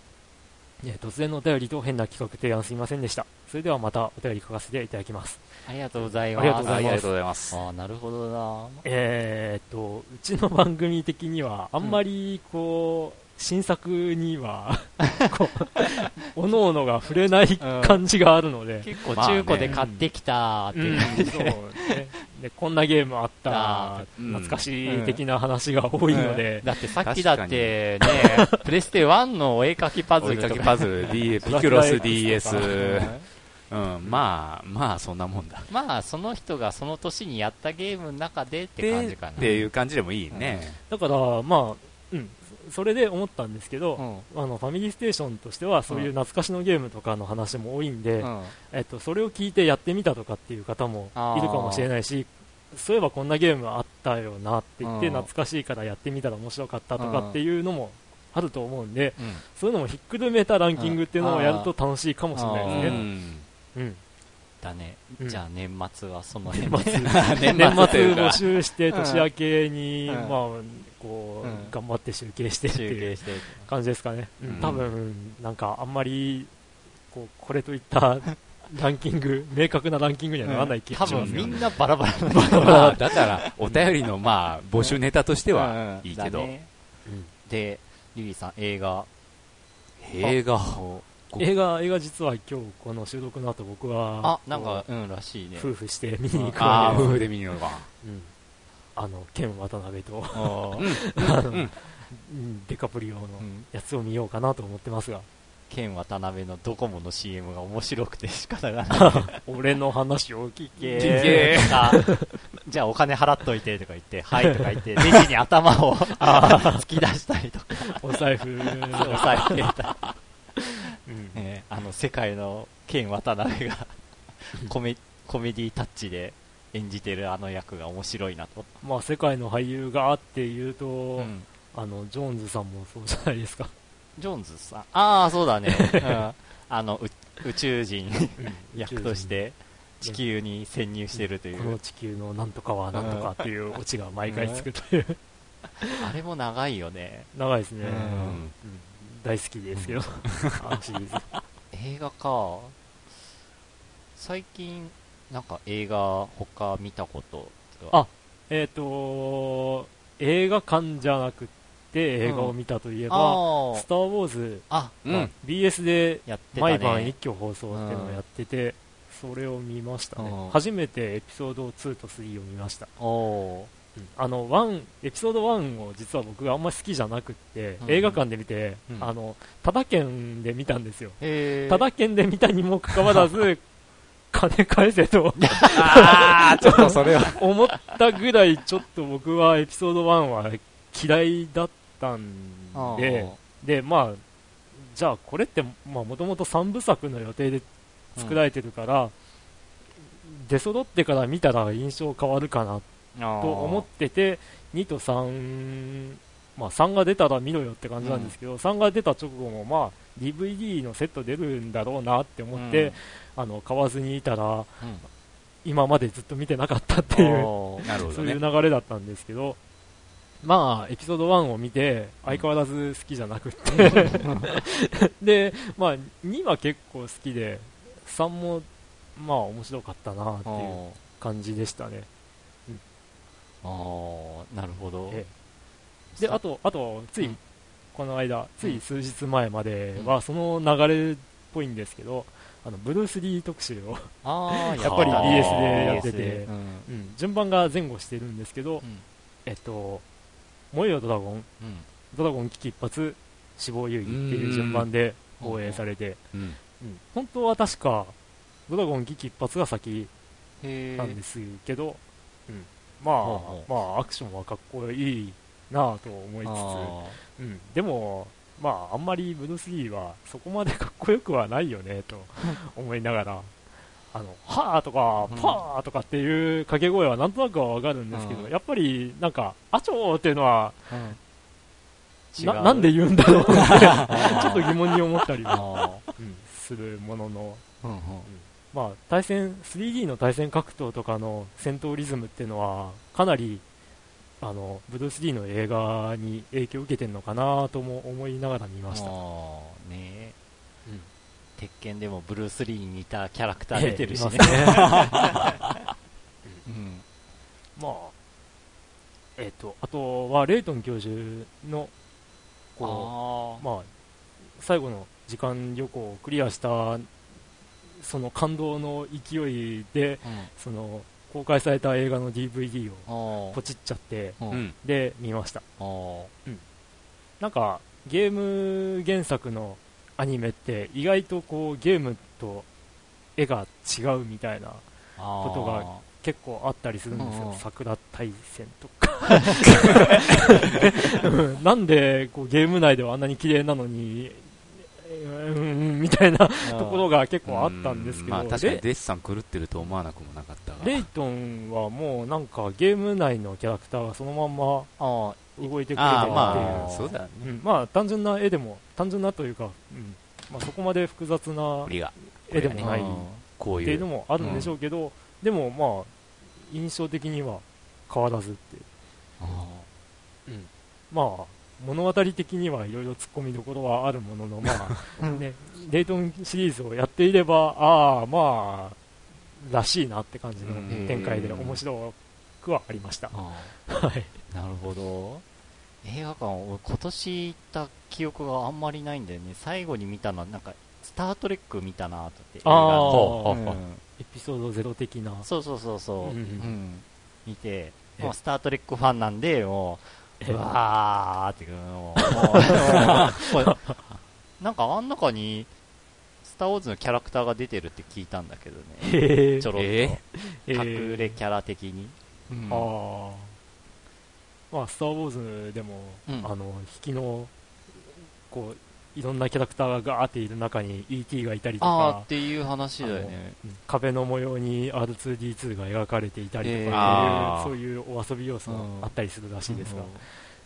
A: えー突然のお便りと変な企画提案すみませんでした。それではまたお便り書かせていただきます。
B: ありがとうございます。
A: ありがとうございます
C: ありがとうございます。
B: ああ、なるほどな。
A: えーっと、うちの番組的には、あんまりこう、新作には、こう、おのおのが触れない感じがあるので、
B: 結構中古で買ってきたーって
A: うん
B: いう感じ
A: そうねでこんなゲームあった懐かしい的な話が多いので、
B: だってさっきだってね、プレステ1のお絵描きパズルとか。
C: けパズル、D、ピクロス DS。うん、まあ、まあ、そんなもんだ。
B: まあ、その人がその年にやったゲームの中でって感じかな。
C: っていう感じでもいいね。
A: だから、まあ、うん、それで思ったんですけど、
B: うん。
A: あのファミリーステーションとしては、そういう懐かしのゲームとかの話も多いんで、
B: うん。
A: えっと、それを聞いてやってみたとかっていう方もいるかもしれないし、そういえばこんなゲームあったよなって言って、
B: うん。
A: 懐かしいからやってみたら面白かったとかっていうのもあると思うんで、
B: うん。
A: そういうのもひっくるめたランキングっていうのをやると楽しいかもしれな
C: う
A: いですね。
C: ん。
A: うん。
B: だね。
A: うん。
B: じゃあ年末はその
A: 年
B: 辺で。
A: 末。
C: 年
A: 年末募集して年明けに、
B: うん。
A: まあこう、
B: うん。
A: 頑張って集計してって
B: 集
A: いう
B: 計して。
A: 感じですかね、うん。
C: うん
A: 多分なんかあんまりこうこれといった ランキング明確なランキングにはならない気が
B: 多
A: します。よ、
B: 分みんなバラバラな
C: まあ、だから、お便りの、まあ、募集ネタとしてはいいけど。
B: で、リリーさん、映画。
C: 映画。
A: 映画映画実は今日この収録の後僕は
B: あ、なんか、うん、らしいね。
A: 夫婦して見に行く
C: 夫婦で見に行くのか。
A: うんあのケン渡辺とデカプリオの
B: うん
A: やつを見ようかなと思ってますが。
B: ケン渡辺のドコモの CM が面白くて仕方がない。
A: 俺の話を聞け。
B: 聞け。とか、じゃあお金払っといてとか言って、はいとか言って、レジに頭を 突き出したりとか、
A: お財布、
B: 抑えてた。
A: うん。
B: ねあの、世界のケン渡辺がコメ、コメディタッチで演じてるあの役が面白いなと。
A: まあ、世界の俳優がっていうと、
B: うん
A: あの、ジョーンズさんもそうじゃないですか。
B: ジョーンズさん、ああ、そうだね。うんあの、う宇宙人 役として地球に潜入してるという。
A: この地球のなんとかはなんとかっていうオチが毎回つくという。
B: あれも長いよね。
A: 長いですね。
B: うん
A: うん大好きですけど、あのシリーズ。
B: 映画か。最近、なんか映画他見たこと
A: あえっ、と映画館じゃなくて映画を見たといえば、
B: あ
A: スター・ウォーズ、
B: あ、
C: うん。
A: まあ BS で
B: やってたね。
A: 毎晩一挙放送っていうのをやってて、それを見ましたね、
B: うん。
A: 初めてエピソード2と3を見ました、あの1エピソード1を実は僕があんまり好きじゃなくって、
B: うん。
A: 映画館で見て、
B: うん。
A: あのただ券で見たんですよ、
B: へー。
A: ただ券で見たにもかかわらず 金返せと。
C: ああ、ちょっとそれは。
A: 思ったぐらいちょっと僕はエピソード1は嫌いだったんで、で、まあ、じゃあこれって、まあもともと3部作の予定で作られてるから、出揃ってから見たら印象変わるかなと思ってて、2と3、まあ3が出たら見ろよって感じなんですけど、3が出た直後もまあ DVD のセット出るんだろうなって思って、あの、買わずにいたら、
B: うん
A: 今までずっと見てなかったっていう。
C: ね
A: そういう。流れだったんですけど、まあ、エピソード1を見て、相変わらず好きじゃなくって、で、まあ、2は結構好きで、3も、まあ、面白かったなっていう感じでしたね。
B: あーなるほど。
A: ええで、あと、あと、つい、
B: うん
A: この間、つい数日前まで
B: うん
A: は、その流れっぽいんですけど、あの、ブルース・リー特集を、やっぱり BS でやってて。
B: うん。
A: うん。順番が前後してるんですけど、
B: うん。
A: えっと、燃えよドラゴン、
B: うん。
A: ドラゴン危機一髪、死亡遊戯っていう順番で放映されて、本当は確か、ドラゴン危機一髪が先なんですけど、うん。まあ、まあ、アクションはかっこいいなぁと思いつ
B: あ
A: つ、うん、でも、まあ、あんまりブルース・リーはそこまでかっこよくはないよね、と 思いながら、あの、はーとか
B: うん、
A: パーとかっていう掛け声はなんとなくはわかるんですけど、
B: うん。
A: やっぱり、なんか、アチョーっていうのは、
B: ーうん。
A: ななんで言うんだろうって、ちょっと疑問に思ったりも、
B: あ
A: うんするものの、
B: ーうん。うん。
A: まあ、対戦、3D の対戦格闘とかの戦闘リズムっていうのは、かなり、あの、ブルース・リーの映画に影響を受けてるのかなとも思いながら見ました。
B: ね。
A: うん。
B: 鉄拳でもブルース・リーに似たキャラクター出てるしね。
A: ますね。
B: うん。
A: まあ、えっ、と、あとは、レイトン教授の、こ
B: あ
A: う、まあ、最後の時間旅行をクリアした、その感動の勢いで、
B: ーうん。
A: その、公開された映画の DVD をポチっちゃって。で、見ました。なんか、ゲーム原作のアニメって、意外とこう、ゲームと絵が違うみたいなことが結構あったりするんですよ。桜大戦とか。う ん なんでこうゲーム内ではあんなに綺麗なのに、うんうん、みたいなところが結構あったんですけど、
C: まあ確かに
A: レ
C: デッサン狂ってると思わなくもなかった。が。
A: レイトンはもうなんかゲーム内のキャラクターがそのまんま
B: あ
A: 動いてくれてるっていう。
C: まあ、そうだね。
A: うん、まあ単純な絵でも、単純なというか、うん。まあ、そこまで複雑な絵でも
B: ー
A: ないっ
C: こういう。
A: ていうのもあるんでしょうけど、でもまあ、印象的には変わらずって、
B: あ
A: まあ、物語的にはいろいろ突っ込みどころはあるものの、まあ、ね、レイトンシリーズをやっていれば、ああ、まあ、らしいなって感じの
C: うん。
A: 展開で面白くはありました。
B: あ
A: はい。
B: なるほど。映画館俺今年行った記憶があんまりないんだよね。最後に見たのはなんかスター・トレック見たなとって映画
A: あ
B: の。
A: あ、
B: うん。
A: エピソードゼロ的な。
B: そうそうそうそう、
A: うん
B: 見て、
A: え。
B: もうスター・トレックファンなんでもう
A: え
B: うわーってもうもうもう。なんかあん中に、スター・ウォーズのキャラクターが出てるって聞いたんだけどね。ちょろっと。
C: え
B: 隠れキャラ的に。うん。
A: ああまあ「スター・ウォーズ」でも、
B: うん。
A: あの引きのこういろんなキャラクターがガーっている中に E.T. がいたりとか
B: あーっていう話だよね。
A: うん壁の模様に R2D2 が描かれていたりとかっていう、そういうお遊び要素があったりするらしいですが、
B: うん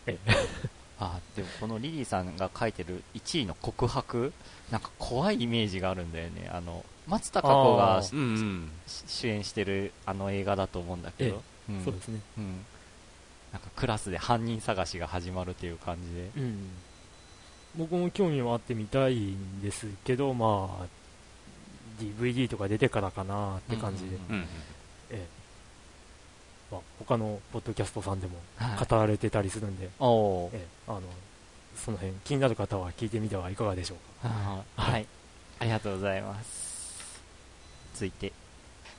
A: え
B: あでもこのリリーさんが書いてる1位の告白なんか怖いイメージがあるんだよね。あの松たか子が
A: あー。
C: うんうん。
B: し主演してるあの映画だと思うんだけど、うん。
A: そうですね、
B: うん。なんかクラスで犯人探しが始まるっていう感じで。
A: うん、僕も興味はあってみたいんですけどまあ DVD とか出てからかなって感じで、
B: うん
C: うん。
A: ええ。まあ、他のポッドキャストさんでも
B: はい。
A: 語られてたりするんで、
B: おー。
A: ええ。あのその辺気になる方は聞いてみてはいかがでしょうか。
B: はい。ありがとうございます。続いて、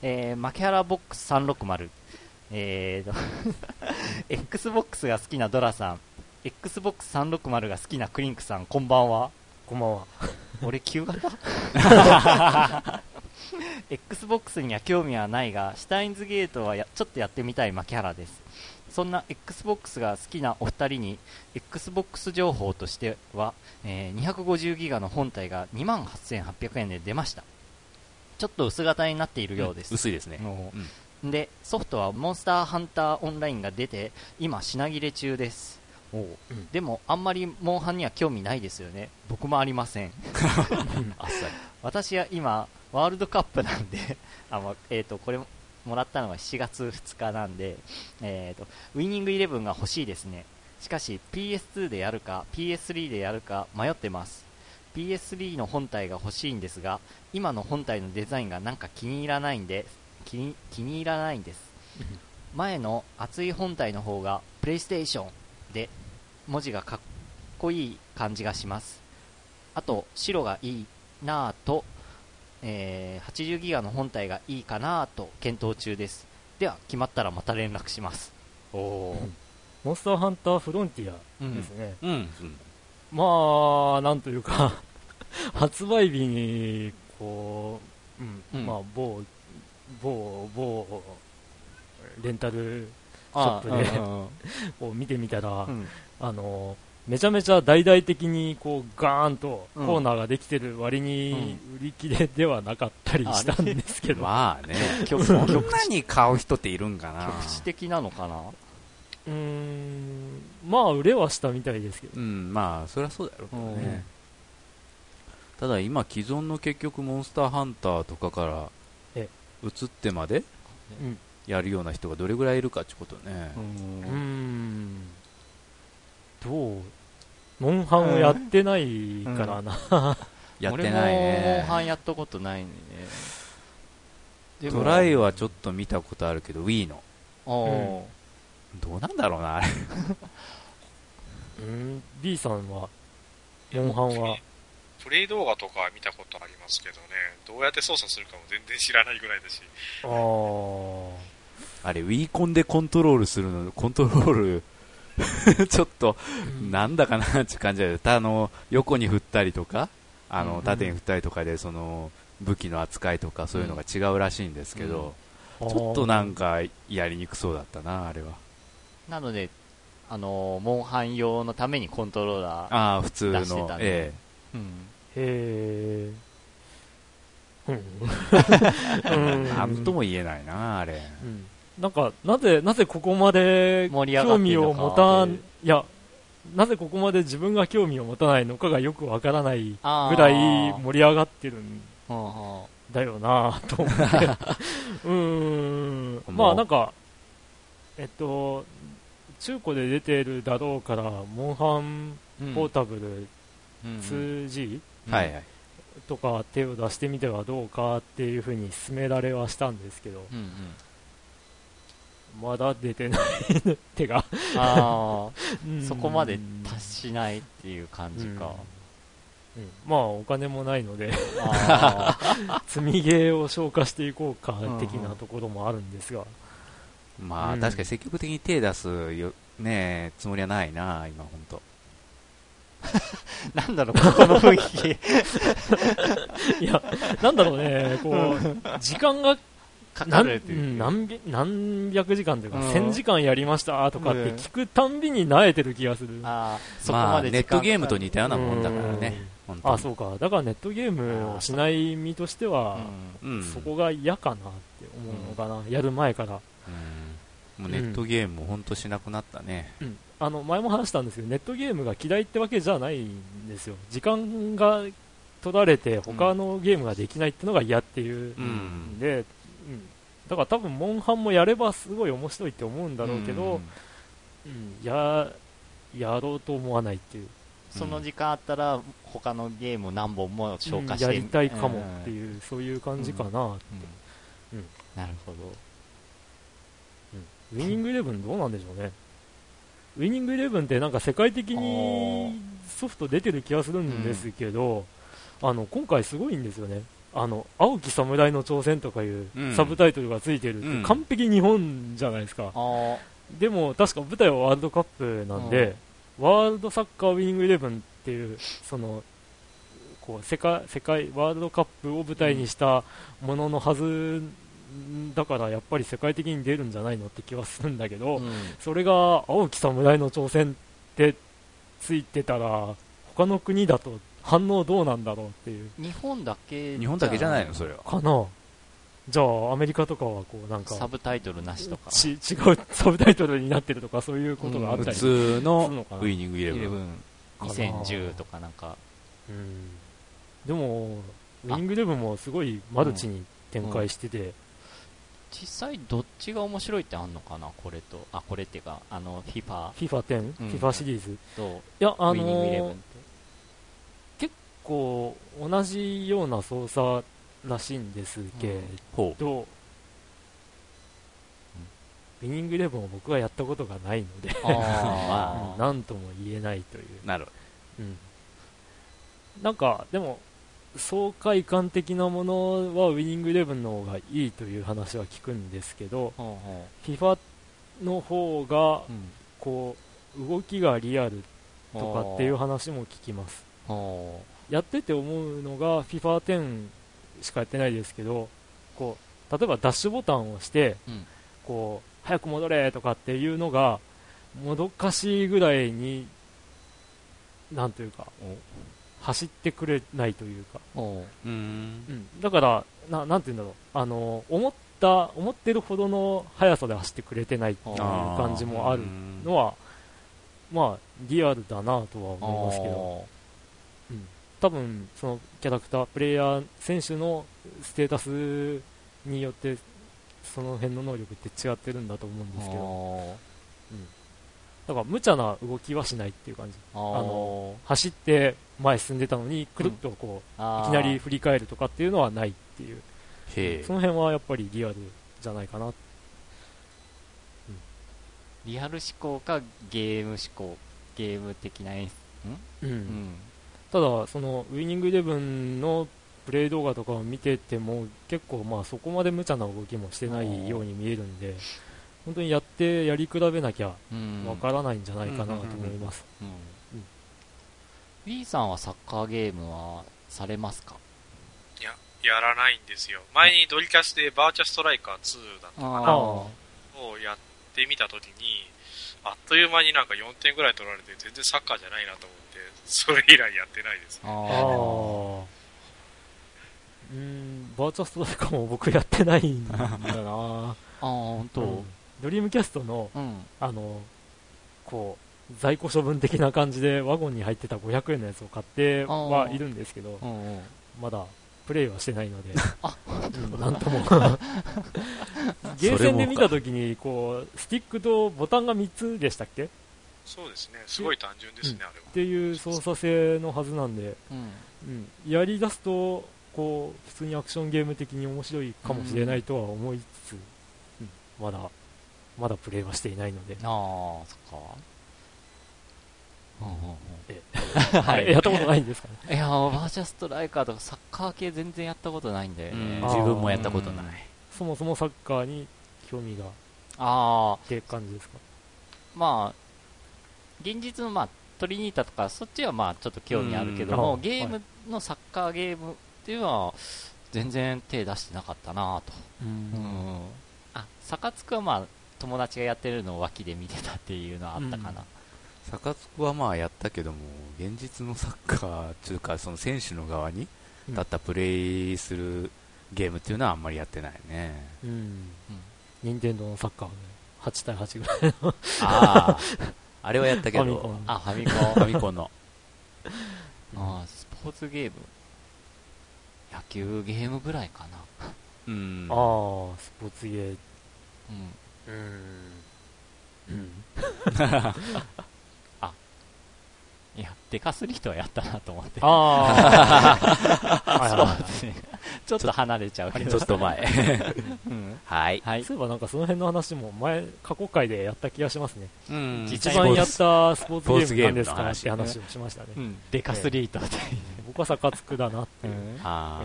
B: えー、牧原ボックス360えーと XBOX が好きなドラさん XBOX360 が好きなクリンクさんこんばんは。
A: こんばんは。
B: 俺旧型？Xbox には興味はないがシュタインズゲートはやちょっとやってみたい牧原です。そんな Xbox が好きなお二人に Xbox 情報としては、えー250ギガの本体が28,800円で出ました。ちょっと薄型になっているようです、
C: 薄いですね。
B: の
C: うん。
B: でソフトはモンスターハンターオンラインが出て今品切れ中です。
A: うん
B: でもあんまりモンハンには興味ないですよね。僕もありません。
C: あっさり。
B: 私は今ワールドカップなんで あの、えー、とこれもらったのが7月2日なんで、えー、とウイニングイレブンが欲しいですね。しかし PS2 でやるか PS3 でやるか迷ってます。PS3 の本体が欲しいんですが今の本体のデザインがなんか気に入らないんで気に気に入らないんです。前の熱い本体の方がプレイステーションで文字がかっこいい感じがします。あと白がいいなぁと、えー80ギガの本体がいいかなぁと検討中です。では決まったらまた連絡します。おお
A: モンスターハンターフロンティア
B: うん
A: ですね、
C: うん。うん
A: まあなんというか 発売日にこう、うん
B: うん。
A: まあ某某某レンタルショ
B: あ
A: ップで。
B: う
A: 見てみたら、
B: うん。
A: あのめちゃめちゃ大々的にこうガーンと
B: うん。
A: コーナーができてる割に売り切れではなかったりしたんですけど、
C: まあね。
B: 局
C: そんなに買う人っているんかな。
B: 局地的なのかな。
A: うーん。まあ売れはしたみたいですけど、
C: うん、まあ、そりゃそうだろうけど
B: うん。
C: ね。ただ今、既存の結局、モンスターハンターとかから
A: え。
C: 移ってまで
A: うん
C: やるような人がどれぐらいいるかってことね。
A: うーん。どう？モンハンをやってないからな、
C: やってない
B: 俺もモン
C: ね。
B: ハンやったことないんでね
C: トライはちょっと見たことあるけど、Wii の。
B: おー
C: どうなんだろうな、あれ。
A: うん。B さんはモンハンは？
D: プレイ動画とかは見たことありますけどね、どうやって操作するかも全然知らないぐらいだし、
A: あー
C: あれ、Wii コンでコントロールするの、コントロール、ちょっと、なんだかなって感じだよ。たあの、横に振ったりとか、あの、
B: うん
C: 縦に振ったりとかで、その、武器の扱いとかそういうのが違うらしいんですけど、ちょっとなんかやりにくそうだったな、あれは。
B: なのであのーモンハン用のためにコントローラー
C: ああ、普通の
B: 出してた、ね
C: え
B: うん。
A: へえうん。
C: え。
A: うん。
C: なんとも言えないな、あれ。
A: うんなんかなぜなぜここまで興味を持たんいやなぜここまで自分が興味を持たないのかがよくわからないぐらい盛り上がってるんだよなと思って。う ーん。まあなんかえっと中古で出てるだろうからモンハン
B: うん。
A: ポータブル
B: うんうん。
A: 2G
C: はいはい。
A: とか手を出してみてはどうかっていうふうに勧められはしたんですけど。
B: うんうん
A: まだ出てない手が。
B: あ
A: うん
B: あそこまで達しないっていう感じか、
A: うん。まあお金もないので。
B: あ
A: 積みゲーを消化していこうか
B: うんうん
A: 的なところもあるんですが、
C: まあ、
A: うん。
C: 確かに積極的に手出すよ、ねえ、つもりはないな、今、ほんと。
B: なんだろう、ここの雰囲気。
A: いや、なんだろうね、こう、時間が何百何百時間というか、
B: うん
A: 1000時間やりましたとかって聞くたんびに慣れてる気がする。
B: ああ、そこ
C: まあ、
B: まで
C: ネットゲームと
B: に
C: 似たようなもんだからね。
A: あ、そうか。だからネットゲームをしない身としては、
C: うん。
A: そこが嫌かなって思うのかな。やる前から。
C: うんもうネットゲームも本当しなくなったね。
A: うん。あの、前も話したんですけど、ネットゲームが嫌いってわけじゃないんですよ。時間が取られて、他のゲームができないってのが嫌っていう
C: うん。
A: で、うん。だから多分、モンハンもやればすごい面白いって思うんだろうけど、うん、や、やろうと思わないっていう。
B: その時間あったら、他のゲームを何本も消化して、
A: うんやりたいかもって
B: う
A: いう、そういう感じかな。
B: ん。うん
A: うん
B: なるほど。
A: ウィニングイレブンどうなんでしょうね。ウィニングイレブンってなんか世界的にソフト出てる気がするんですけど、あの、今回すごいんですよね。あの、青き侍の挑戦とかいう
C: うん。
A: サブタイトルがついてる
C: うん。
A: 完璧日本じゃないですか。
B: あ
A: でも確か舞台はワールドカップなんで、ワールドサッカーウィニングイレブンっていう、その、こう世界、世界、ワールドカップを舞台にしたもののはずだから、やっぱり世界的に出るんじゃないのって気はするんだけど、
B: うん。
A: それが青き侍の挑戦ってついてたら、他の国だと反応どうなんだろうっていう。
B: 日本だけ
C: 日本だけじゃないの、それは。
A: かなじゃあ、アメリカとかはこう、なんか、
B: サブタイトルなしとか。
A: ち違うサブタイトルになってるとか、そういうことがあった
C: 普
A: り
C: 通の
A: するのかな
C: ウィニングイレブン。
B: イレブン
A: かな
B: 2010とかなんか。
A: うんでも、ウィニングイレブンもすごいマルチに展開してて、
B: 実際どっちが面白いってあんのかなこれと。あ、これっていうか、あの、FIFA
A: FIFA10、
B: うん
A: FIFA シリーズ。い
B: と
A: や、あ
B: ウィニングイレブンっ
A: のー
B: て。
A: こう、同じような操作らしいんですけ
C: ほ
A: ど、ウィニングイレブンを僕はやったことがないので、
B: あ
A: なんとも言えないという。
C: う。なるほ
A: うん。なんか、でも、爽快感的なものはウィニングイレブンの方がいいという話は聞くんですけど、FIFA の方が。こう動きがリアルとかっていう話も聞きます。
B: ほ
A: やってて思うのが FIFA10 しかやってないですけどこう例えばダッシュボタンを押して、
B: うん。
A: こう早く戻れとかっていうのがもどかしいぐらいになんというか走ってくれないというか、
B: う。
C: ん。
A: うん、だからななんていうんだろう。あの思った思ってるほどの速さで走ってくれてないっていう
B: あ
A: 感じもあるのは、まあ、リアルだなとは
B: う。
A: 思いますけど、多分、そのキャラクター、プレイヤー、選手のステータスによって、その辺の能力って違ってるんだと思うんですけど、
B: ど。
A: だから無茶な動きはしないっていう感じ。
B: あ
A: の走って前進んでたのに、くるっとこう、いきなり振り返るとかっていうのはないっていう、そ。の辺はやっぱりリアルじゃないかな。
B: リアル思考かゲーム思考、ゲーム的な演出？
A: うん
B: うん。
A: ただ、そのウイニングイレブンのプレイ動画とかを見てても、結構まあそこまで無茶な動きもしてないように見えるんで、本当にやってやり比べなきゃ
B: うん。
A: わからないんじゃないかなと思います。
B: B さんはサッカーゲームはされますか？
D: いや、やらないんですよ。前にドリキャスでバーチャストライカー2だったか
B: あ
D: な
A: あ
D: をやってみたときに、あっという間になんか4点ぐらい取られて全然サッカーじゃないなと思って、それ以来やってないです。
B: あ
A: ああ
B: ー。
A: うーん、バーチャストライカーも僕やってないんだな
B: あー、本当、
A: うんドリームキャストの、
B: うん。
A: あの、こう、在庫処分的な感じでワゴンに入ってた500円のやつを買ってはいるんですけど、
B: うんうん。
A: まだプレイはしてないので、
B: あ
A: うん なんとも。ゲーセンで見たときに、こう、スティックとボタンが3つでしたっけっ
D: そうですね。すごい単純ですね、あれは。
A: ていう操作性のはずなんで、
B: うん。
A: うん、やり出すと、こう、普通にアクションゲーム的に面白いかもしれないとは思いつつ、うんまだ、まだプレイはしていないので、
B: ああ、そっか。はい。
A: やったことないんですかね。
B: いやー、バーチャストライカーとかサッカー系全然やったことないんだよ
C: う
B: ね。
C: ん
A: あー
C: 自分もやったことない。
A: そもそもサッカーに興味が
B: ああ、
A: って感じですか？
B: まあ、現実の、まあ、トリニータとか、そっちはまあちょっと興味あるけども、
A: うん
B: ゲームのサッカーゲームっていうのは、全然手出してなかったなと。うん。あ、サカツクはまあ、友達がやってるのを脇で見てたっていうのはあったかな。
C: サカツクはまあやったけども、現実のサッカーというか、その選手の側に立ったプレイするゲームっていうのはあんまりやってないね。
A: うん。任天堂のサッカーね、8対8ぐらいの
C: ああ、あれはやったけど
A: ファミコン、
B: あ、ファミコン。
C: ファミコンの。
B: あースポーツゲーム。野球ゲームぐらいかな。
C: うん。
A: ああ、スポーツゲー。
B: うん。
A: うん。
B: いや、デカスリートはやったなと思って。
A: ああ、はいはいはい
B: ちょっと離れちゃうけど。
C: ちょっと前。
B: うん。
C: はい。
B: はい。
A: そういえばなんかその辺の話も前、過去回でやった気がしますね。
C: うん
B: 実
A: 一番やったスポーツゲームなんですかって話をしましたね。
B: うん。デカスリートって。
A: 僕はサカツクだなっていう。
B: うん。
C: あ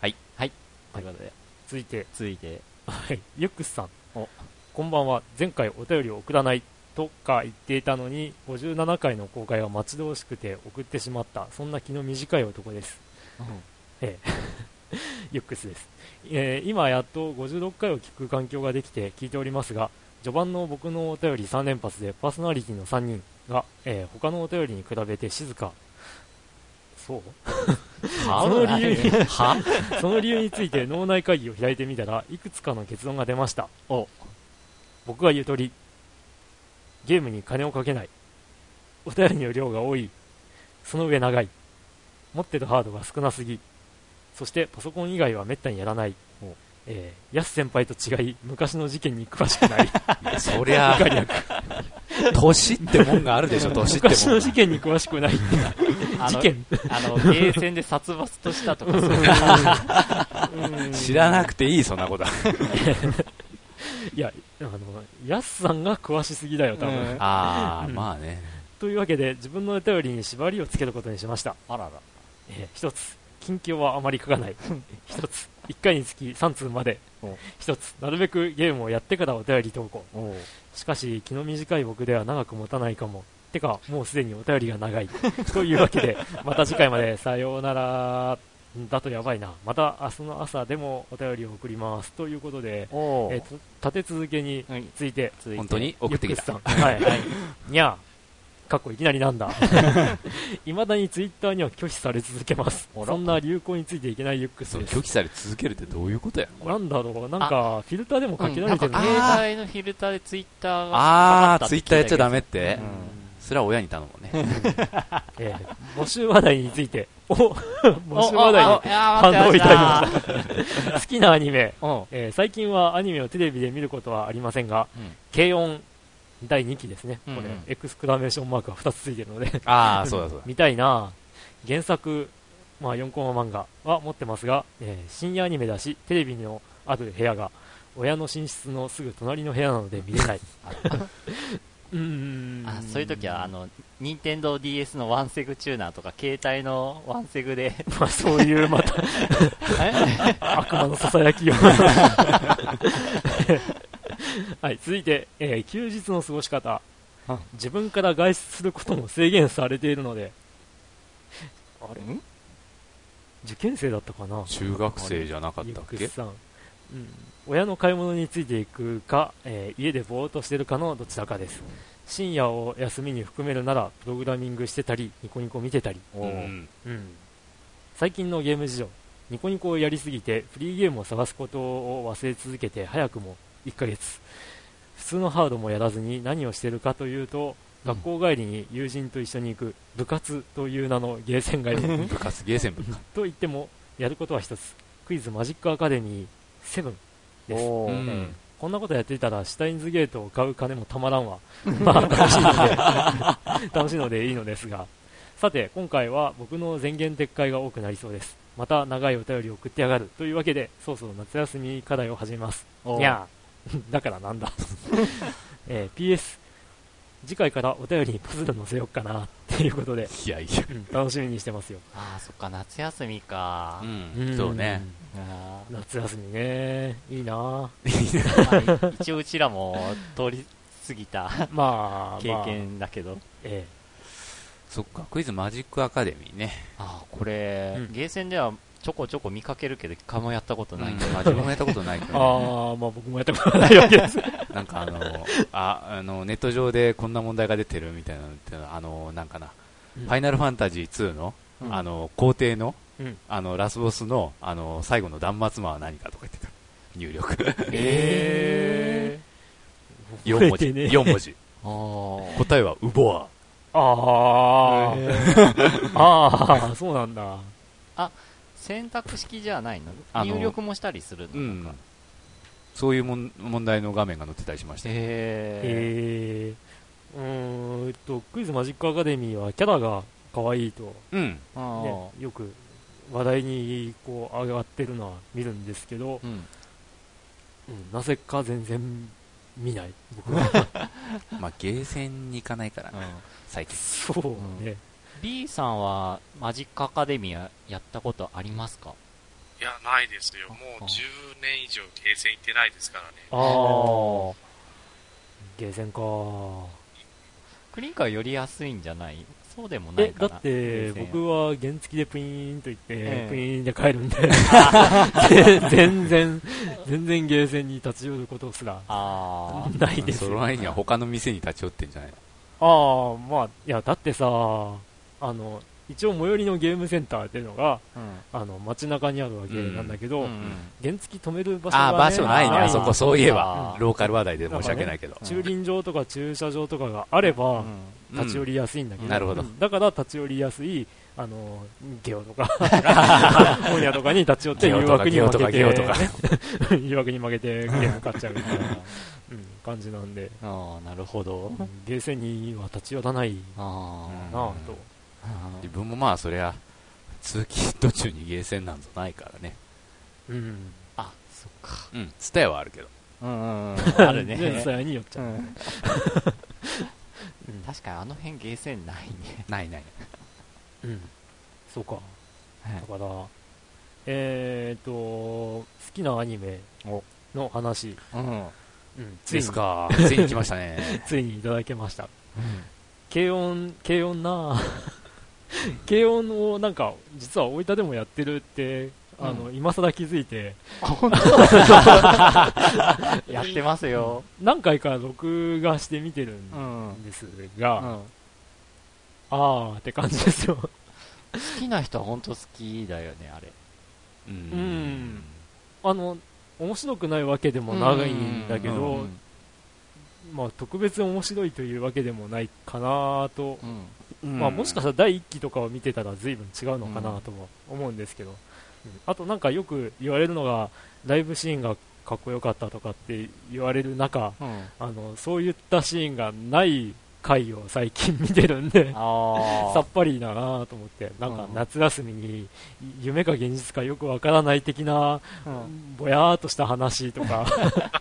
B: はい。ということで、
A: 続いて、
B: 続いて、
A: はい、ユックスさん
B: お。
A: こんばんは。前回お便りを送らないとか言っていたのに、57回の公開が待ち遠しくて送ってしまった。そんな気の短い男です。ええ、ユックスです、えー今やっと56回を聞く環境ができて聞いておりますが、序盤の僕のお便り3連発でパーソナリティの3人が、えー他のお便りに比べて静か。そう？その理由に、
B: は？
A: その理由について脳内会議を開いてみたらいくつかの結論が出ました。
B: お。
A: 僕が言う通りゲームに金をかけない。お便りの量が多い。その上長い。持ってるハードが少なすぎ。そしてパソコン以外はめったにやらない。えー、ヤス先輩と違い昔の事件に詳しくない。
C: そりゃ、年ってもんがあるでしょ、年って
A: 昔
C: もんが。
A: の事件に詳しくない。事件。
B: あの、ゲーセンで殺伐としたとか、そういう
A: うん。
C: 知らなくていい、そんなこと。は。
A: いやあのヤスさんが詳しすぎだよ多分、
B: うん
C: ああ、
A: うん
C: まあね。
A: というわけで自分のお便りに縛りをつけることにしました
B: あらら。
A: えー一つ、近況はあまり書かない。一つ、一回につき3通まで
B: お。
A: 一つ、なるべくゲームをやってからお便り投稿。しかし、気の短い僕では長く持たないかも。てか、もうすでにお便りが長い。というわけで、また次回までさようなら。だとやばいな。また明日の朝でもお便りを送ります。ということで、えーと立て続けに
B: はい
A: ついて、
B: 続いて
C: 本当に送ってきた。
A: はい。にゃー。かっこいきなりなんだ。いまだにツイッターには拒否され続けます。そんな流行についていけないユックス
C: 拒。否され続けるってどういうことや
A: なんだろう、なんか、フィルターでもかけら
B: なんか
A: れてるの
B: 携帯のフィルターでツイッターが
C: ああ、
B: かかった
C: ツイッターやっちゃダメって
B: たけど
C: それは親に頼むね。
A: えー募集話題について、お 募
B: うん
A: 集話題に
B: おおいやー
A: 反応いただき
B: 待って
A: ました。好きなアニメ、
B: うん
A: えー最近はアニメをテレビで見ることはありませんが、
B: うん
A: 軽音第2期ですね。これ、
B: うんうん
A: エクスクラメーションマークが2つついてるので、
C: ああ、そうだそうだ。
A: 見たいな原作、まあ4コマ漫画は持ってますが、えー深夜アニメだし、テレビのある部屋が、親の寝室のすぐ隣の部屋なので見れない。うーん。
B: あそういう時は、あ、の、任天堂 DS のワンセグチューナーとか、携帯のワンセグで、
A: まあそういうまた悪魔のささやきを。はい、続いて、えー休日の過ごし方。
B: あ。
A: 自分から外出することも制限されているので、あれ？
B: ん
A: 受験生だったかな？
C: 中学生じゃなかっ
A: ユ
C: たっけ？
A: うん、親の買い物についていくか、えー家でぼーっとしてるかのどちらかです。深夜を休みに含めるならプログラミングしてたりニコニコ見てたり、
C: う
B: ん
A: うん、最近のゲーム事情。ニコニコをやりすぎてフリーゲームを探すことを忘れ続けて早くも1ヶ月。普通のハードもやらずに何をしてるかというと学校帰りに友人と一緒に行く部活という名のゲーセン街に
C: 部活、ゲーセン部。か。
A: と言ってもやることは一つ。クイズマジックアカデミー7です。
C: うん。
A: ええこんなことやっていたらシュタインズゲートを買う金もたまらんわ。まあ楽しいので 楽しいのでいいのですが。さて今回は僕の前言撤回が多くなりそうです。また長いお便りを送ってやがるというわけでそろそろ夏休み課題を始めます。
B: お
A: にゃー。だからなんだ、えー PS 次回からお便りにパズル載せようかなっていうことで、
C: いやいや。
A: うん楽しみにしてますよ
B: ああ、そっか、夏休みか。
C: うん、そうね。
A: 夏休みねいいな
B: まあ一応うちらも通り過ぎた
A: まあ
B: 経験だけど。
A: え
C: そっか、クイズマジックアカデミーね。
B: あこれ、
A: うん
B: ゲーセンではちょこちょこ見かけるけど一回もやったことないんで、
C: うんまあ自分もやったことないけど、ね、
A: ああ、まあ僕もやったことないわけです。
C: なんかあの、あ、あの、ネット上でこんな問題が出てるみたいなのってあの、なんかな、
A: うん
C: ファイナルファンタジー2の、
B: うん
C: あの、皇帝の、
A: うん
C: あの、ラスボスの、あの、最後の断末魔は何かとか言ってた。入力。
A: え
C: 4 文字。
A: 覚えてねえ
C: 4文字。
B: あー
C: 答えは、ウボア。
A: あーあー、そうなんだ。
B: 選択式じゃないの？入力もしたりするの？
C: うん。そういうもん問題の画面が載ってたりしました。
B: へ
A: えー、うーんと、クイズマジックアカデミーはキャラが可愛いと、
C: うん。
A: ね、よく話題にこう上がってるのは見るんですけど、
B: ーうん
A: うん、なぜか全然見ない、僕は。
C: まあ、ゲーセンに行かないからな、
B: うん
C: 最近。
A: そうね。
B: B さんはマジックアカデミーやったことありますか？
D: いや、ないですよ。もう10年以上ゲーセン行ってないですからね。
A: ああ、ゲーセンか。
B: クリンカーより安いんじゃない？そうでもない
A: え、
B: かな。
A: だって、僕は原付でプイーンと言って、
B: ええ。
A: プイーンで帰るんで、全然、全然ゲーセンに立ち寄ることすら
B: あ
A: ないですよ。
C: その前には他の店に立ち寄ってんじゃない
A: ああ、まあ、いや、だってさ、あの、一応最寄りのゲームセンターっていうのが、
B: あ、うん。
A: あの、街中にあるわけなんだけど、
B: うんうん
A: 原付止める場所が、
C: あ
A: ね、
C: ー場所ないね、
B: あ
C: そこ、そういえ
B: あ
C: ば。
B: ー
C: ローカル話題で申し訳ないけど。
A: 駐輪場とか駐車場とかがあれば、
B: うん。
A: 立ち寄りやすいんだけど、
C: うん。なるほど。
A: うんだから立ち寄りやすい、あの、ゲオとか、本屋とかに立ち寄って誘惑に負けて、誘惑に負けてゲーム買っちゃうみたいな、うん、感じなんで、
B: ああなるほど。
A: うんゲーセンには立ち寄らない
B: あ
A: なぁと。
B: あ
C: 自分もまあ、そりゃ、通勤途中にゲーセンなんぞないからね。
A: うん。
B: あそっか
C: うん、ツタヤはあるけど。
B: うんうんうんあるね
A: によっちゃう。
B: うん 確かにあの辺ゲーセンないね
C: ないない。
A: うん。そうか。
B: はい
A: だから、えーと、好きなアニメの話、
B: うん
A: うん、ついに
C: ですか。ついに来ましたね。
A: ついにいただけました。軽音、軽音な 軽音をなんか、実は大分でもやってるって、あの、
B: う
A: 今更気づいて、
B: やってますよ。
A: 何回か録画して見てる
B: うんん
A: です
B: う
A: が、
B: ん。
A: あーって感じですよ。
B: 好きな人は本当好きだよねあれ。
C: う
A: うん。あの、面白くないわけでもないんだけ
C: う
A: ど
C: ん、
A: まあ特別面白いというわけでもないかなと、
B: うん。
A: まあもしかしたら第1期とかを見てたら随分違うのかなとも思うんですけど、うん。あとなんかよく言われるのが、ライブシーンがかっこよかったとかって言われる中、
B: うん。
A: あの、そういったシーンがない回を最近見てるんで、
B: あ
A: さっぱりだなと思って、なんか
B: うん
A: 夏休みに夢か現実かよくわからない的な、
B: あうん
A: ぼやーっとした話とか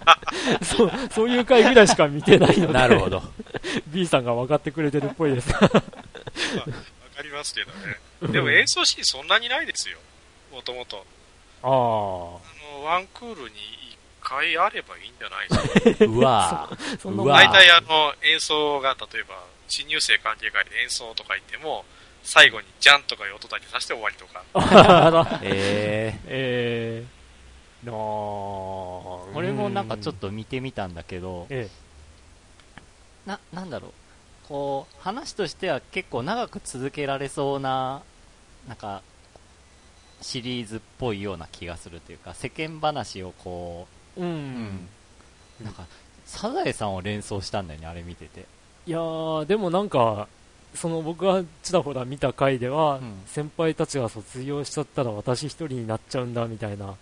A: そう、そういう回ぐらいしか見てないので、
C: なるほど。
A: B さんが分かってくれてるっぽいです。
D: わかりますけどね。でも演奏シーンそんなにないですよ。もともと。
A: ああ、
D: あの、ワンクールに1回あればいいんじゃないですか？
C: うわ
A: そ
D: 大体あの、演奏が、例えば、新入生歓迎会で演奏とか言っても、最後にジャンとかいう音だけさせて終わりとか。
A: あら。
C: え
A: えー、なあ、
B: 俺もなんかちょっと見てみたんだけど
A: え
B: ななんだろう。こう話としては結構長く続けられそうななんかシリーズっぽいような気がするというか世間話をこ
A: え、うん、
B: う、なんかサザエさんを連想したんだよねあれ見てて。
A: いやー、でもなんか、その僕がちらほら見た回では、
B: うん。
A: 先輩たちが卒業しちゃったら私一人になっちゃうんだみたいな
B: うん。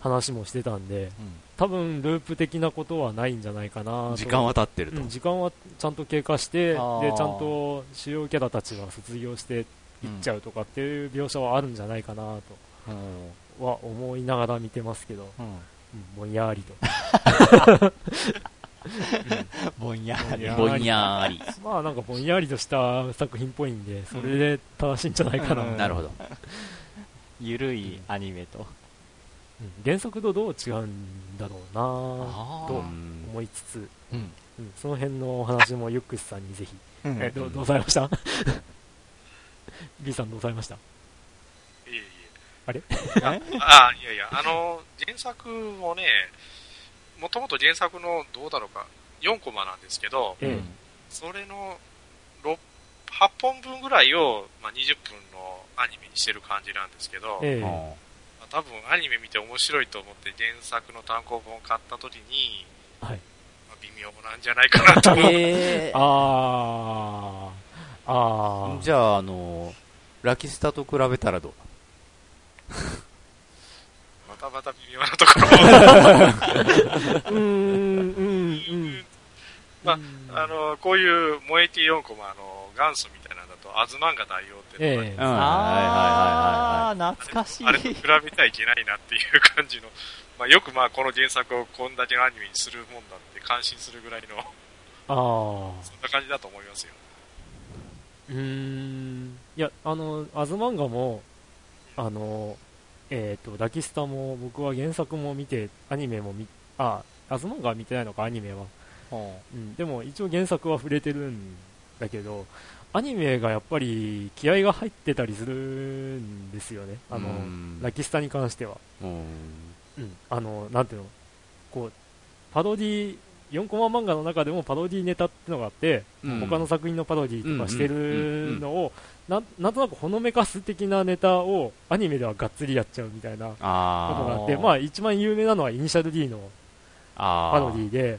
A: 話もしてたんで、
B: うん。
A: 多分ループ的なことはないんじゃないかなと。
C: 時間は経ってると。
A: うん、。時間はちゃんと経過してでち
B: あ
A: ゃん
B: ー
A: と主要キャラたちが卒業していっちゃうとかっていう描写はあるんじゃないかな
B: うん。
A: とは思いながら見てますけど、ぼんやりと。
B: ぼんやり。
A: ぼんや
C: り。
A: まあなんかぼんやりとした作品っぽいんでそれで正しいんじゃないかな、
B: うん。
A: うん
C: なるほど。
B: ゆるいアニメと。
A: 原作とどう違うんだろうなと
C: うん
A: 思いつつ、
B: うん。
A: うん。その辺のお話もユックスさんにぜひ、
B: うん。
A: えどうどうされました？B さんどうされました？あれ？
D: あ、あいやいや、あの、原作もね、もともと原作の、どうだろうか、4コマなんですけど、
A: ええ。
D: それの6 8本分ぐらいを、まあ、20分のアニメにしてる感じなんですけど、
A: ええ。
D: まあ多分アニメ見て面白いと思って原作の単行本を買った時に、
A: はい。
D: まあ、微妙なんじゃないかなと思う。
B: えー、
A: あー、あー。
C: じゃあ、あの、ラキスタと比べたらどう？
D: またまた微妙なところ
A: うーん、うん、うん。
D: まあ、あの、こういう萌え系4コマの元祖みたいなのだと、アズマンガ代表ってのが
A: ええ
C: うん
B: あー、懐かしい。
D: あれと比べてはいけないなっていう感じの、まあ、よくまあこの原作をこんだけのアニメにするもんだって感心するぐらいの、
A: あー。
D: そんな感じだと思いますよ。
A: うーん。いや、あの、アズマンガも、あの、えっ、と、ラキスタも僕は原作も見て、アニメも見、あ、アズマンガは見てないのか、アニメは。うん、でも一応原作は触れてるんだけど、アニメがやっぱり気合が入ってたりするんですよね。あの、
C: うん
A: ラキスタに関しては。
C: うん
A: うん。あの、なんていうの、こう、パロディ、4コマ漫画の中でもパロディネタってのがあって、
C: うん。
A: 他の作品のパロディとかしてるのを、なんなんとなくほのめかす的なネタをアニメではがっつりやっちゃうみたいなことが
C: あ
A: あって、まあ一番有名なのはイニシャル D の
C: あ
A: パロディで、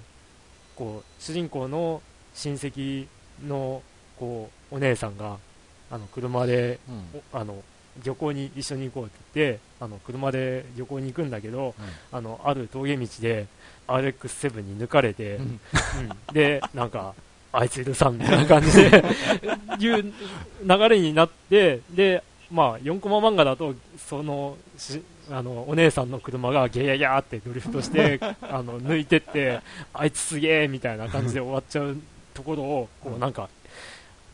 A: こう、主人公の親戚の、こう、お姉さんが、あの、車で、
B: うん。
A: おあの、漁港に一緒に行こうって言って、あの、車で旅行に行くんだけど、あの、ある峠道で RX7 に抜かれて、
B: うん。
A: うん。で、なんか、あいつ許さんみたいな感じで、いう流れになって、で、まあ、4コマ漫画だと、その、しあの、お姉さんの車がゲヤギャーってドリフトして、あの、抜いてって、あいつすげえみたいな感じで終わっちゃうところを、こうなんか、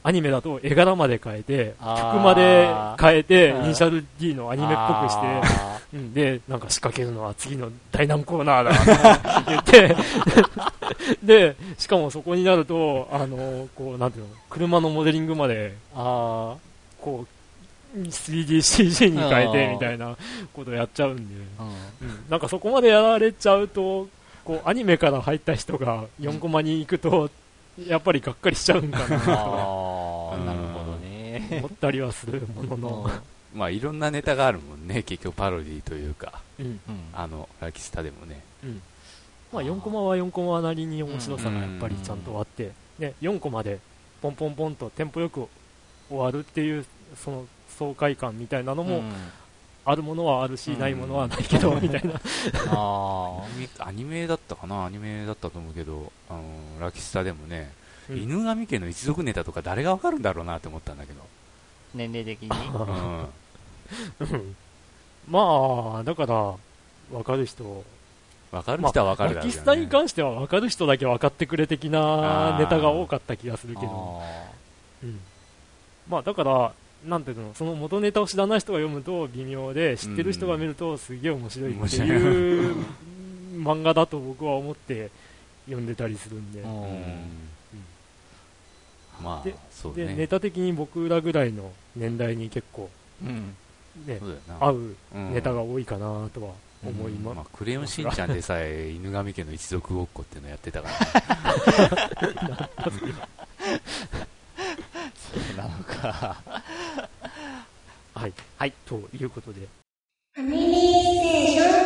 A: アニメだと絵柄まで変えて、曲まで変えて、
B: うん。
A: イニシャル D のアニメっぽくして、
B: あ
A: うん、で、なんか仕掛けるのは次の第何コーナーだ って言って、で、しかもそこになると、あの、こう、なんていうの、車のモデリングまで、
B: ー。あ
A: こう、3DCG に変えてみたいなことやっちゃうんで、
B: うん、
A: なんかそこまでやられちゃうと、こう、アニメから入った人が4コマに行くと、やっぱりがっかりしちゃうんかな。と
B: あー、なるほどね。
A: 思ったりはするものの、
C: まあいろんなネタがあるもんね。結局パロディというか。
A: うん、
B: うん。
C: あのラキスタでもね。
A: うん。まあ4コマは4コマなりに面白さがやっぱりちゃんとあって、ね、4コマでポンポンポンとテンポよく終わるっていう、その爽快感みたいなのも、
B: うん
A: あるものはあるし、
B: うん。
A: ないものはないけど、みたいな。
B: あ
C: アニメアニメだったかな？アニメだったと思うけどあのラキスタでもね、
A: うん。
C: 犬神家の一族ネタとか誰がわかるんだろうなって思ったんだけど、
B: ー年齢的に。
C: うん、
A: うん。まあ、だから、わかる人、
C: わかる人はわかるだろうけど、
A: ラキスタに
C: ね
A: 関してはわかる人だけ分かってくれ的なネタが多かった気がするけど、
B: あ
A: うん。まあだから、なんていうの、その元ネタを知らない人が読むと微妙で、知ってる人が見るとすげえ面白いっていう漫画だと僕は思って読んでたりするんで、
B: ーう
C: うん。んまあ
A: で
C: そう
A: でネ
C: ね
A: タ的に僕らぐらいの年代に結構、
B: うん。
A: ね合う
C: うん
A: ネタが多いかなとは思いま
C: まあ、クレヨンしんちゃんでさえ犬神家の一族ごっこっていうのやってたから、
B: なのか。
A: はい、はい、ということで。
E: ファミリーステーション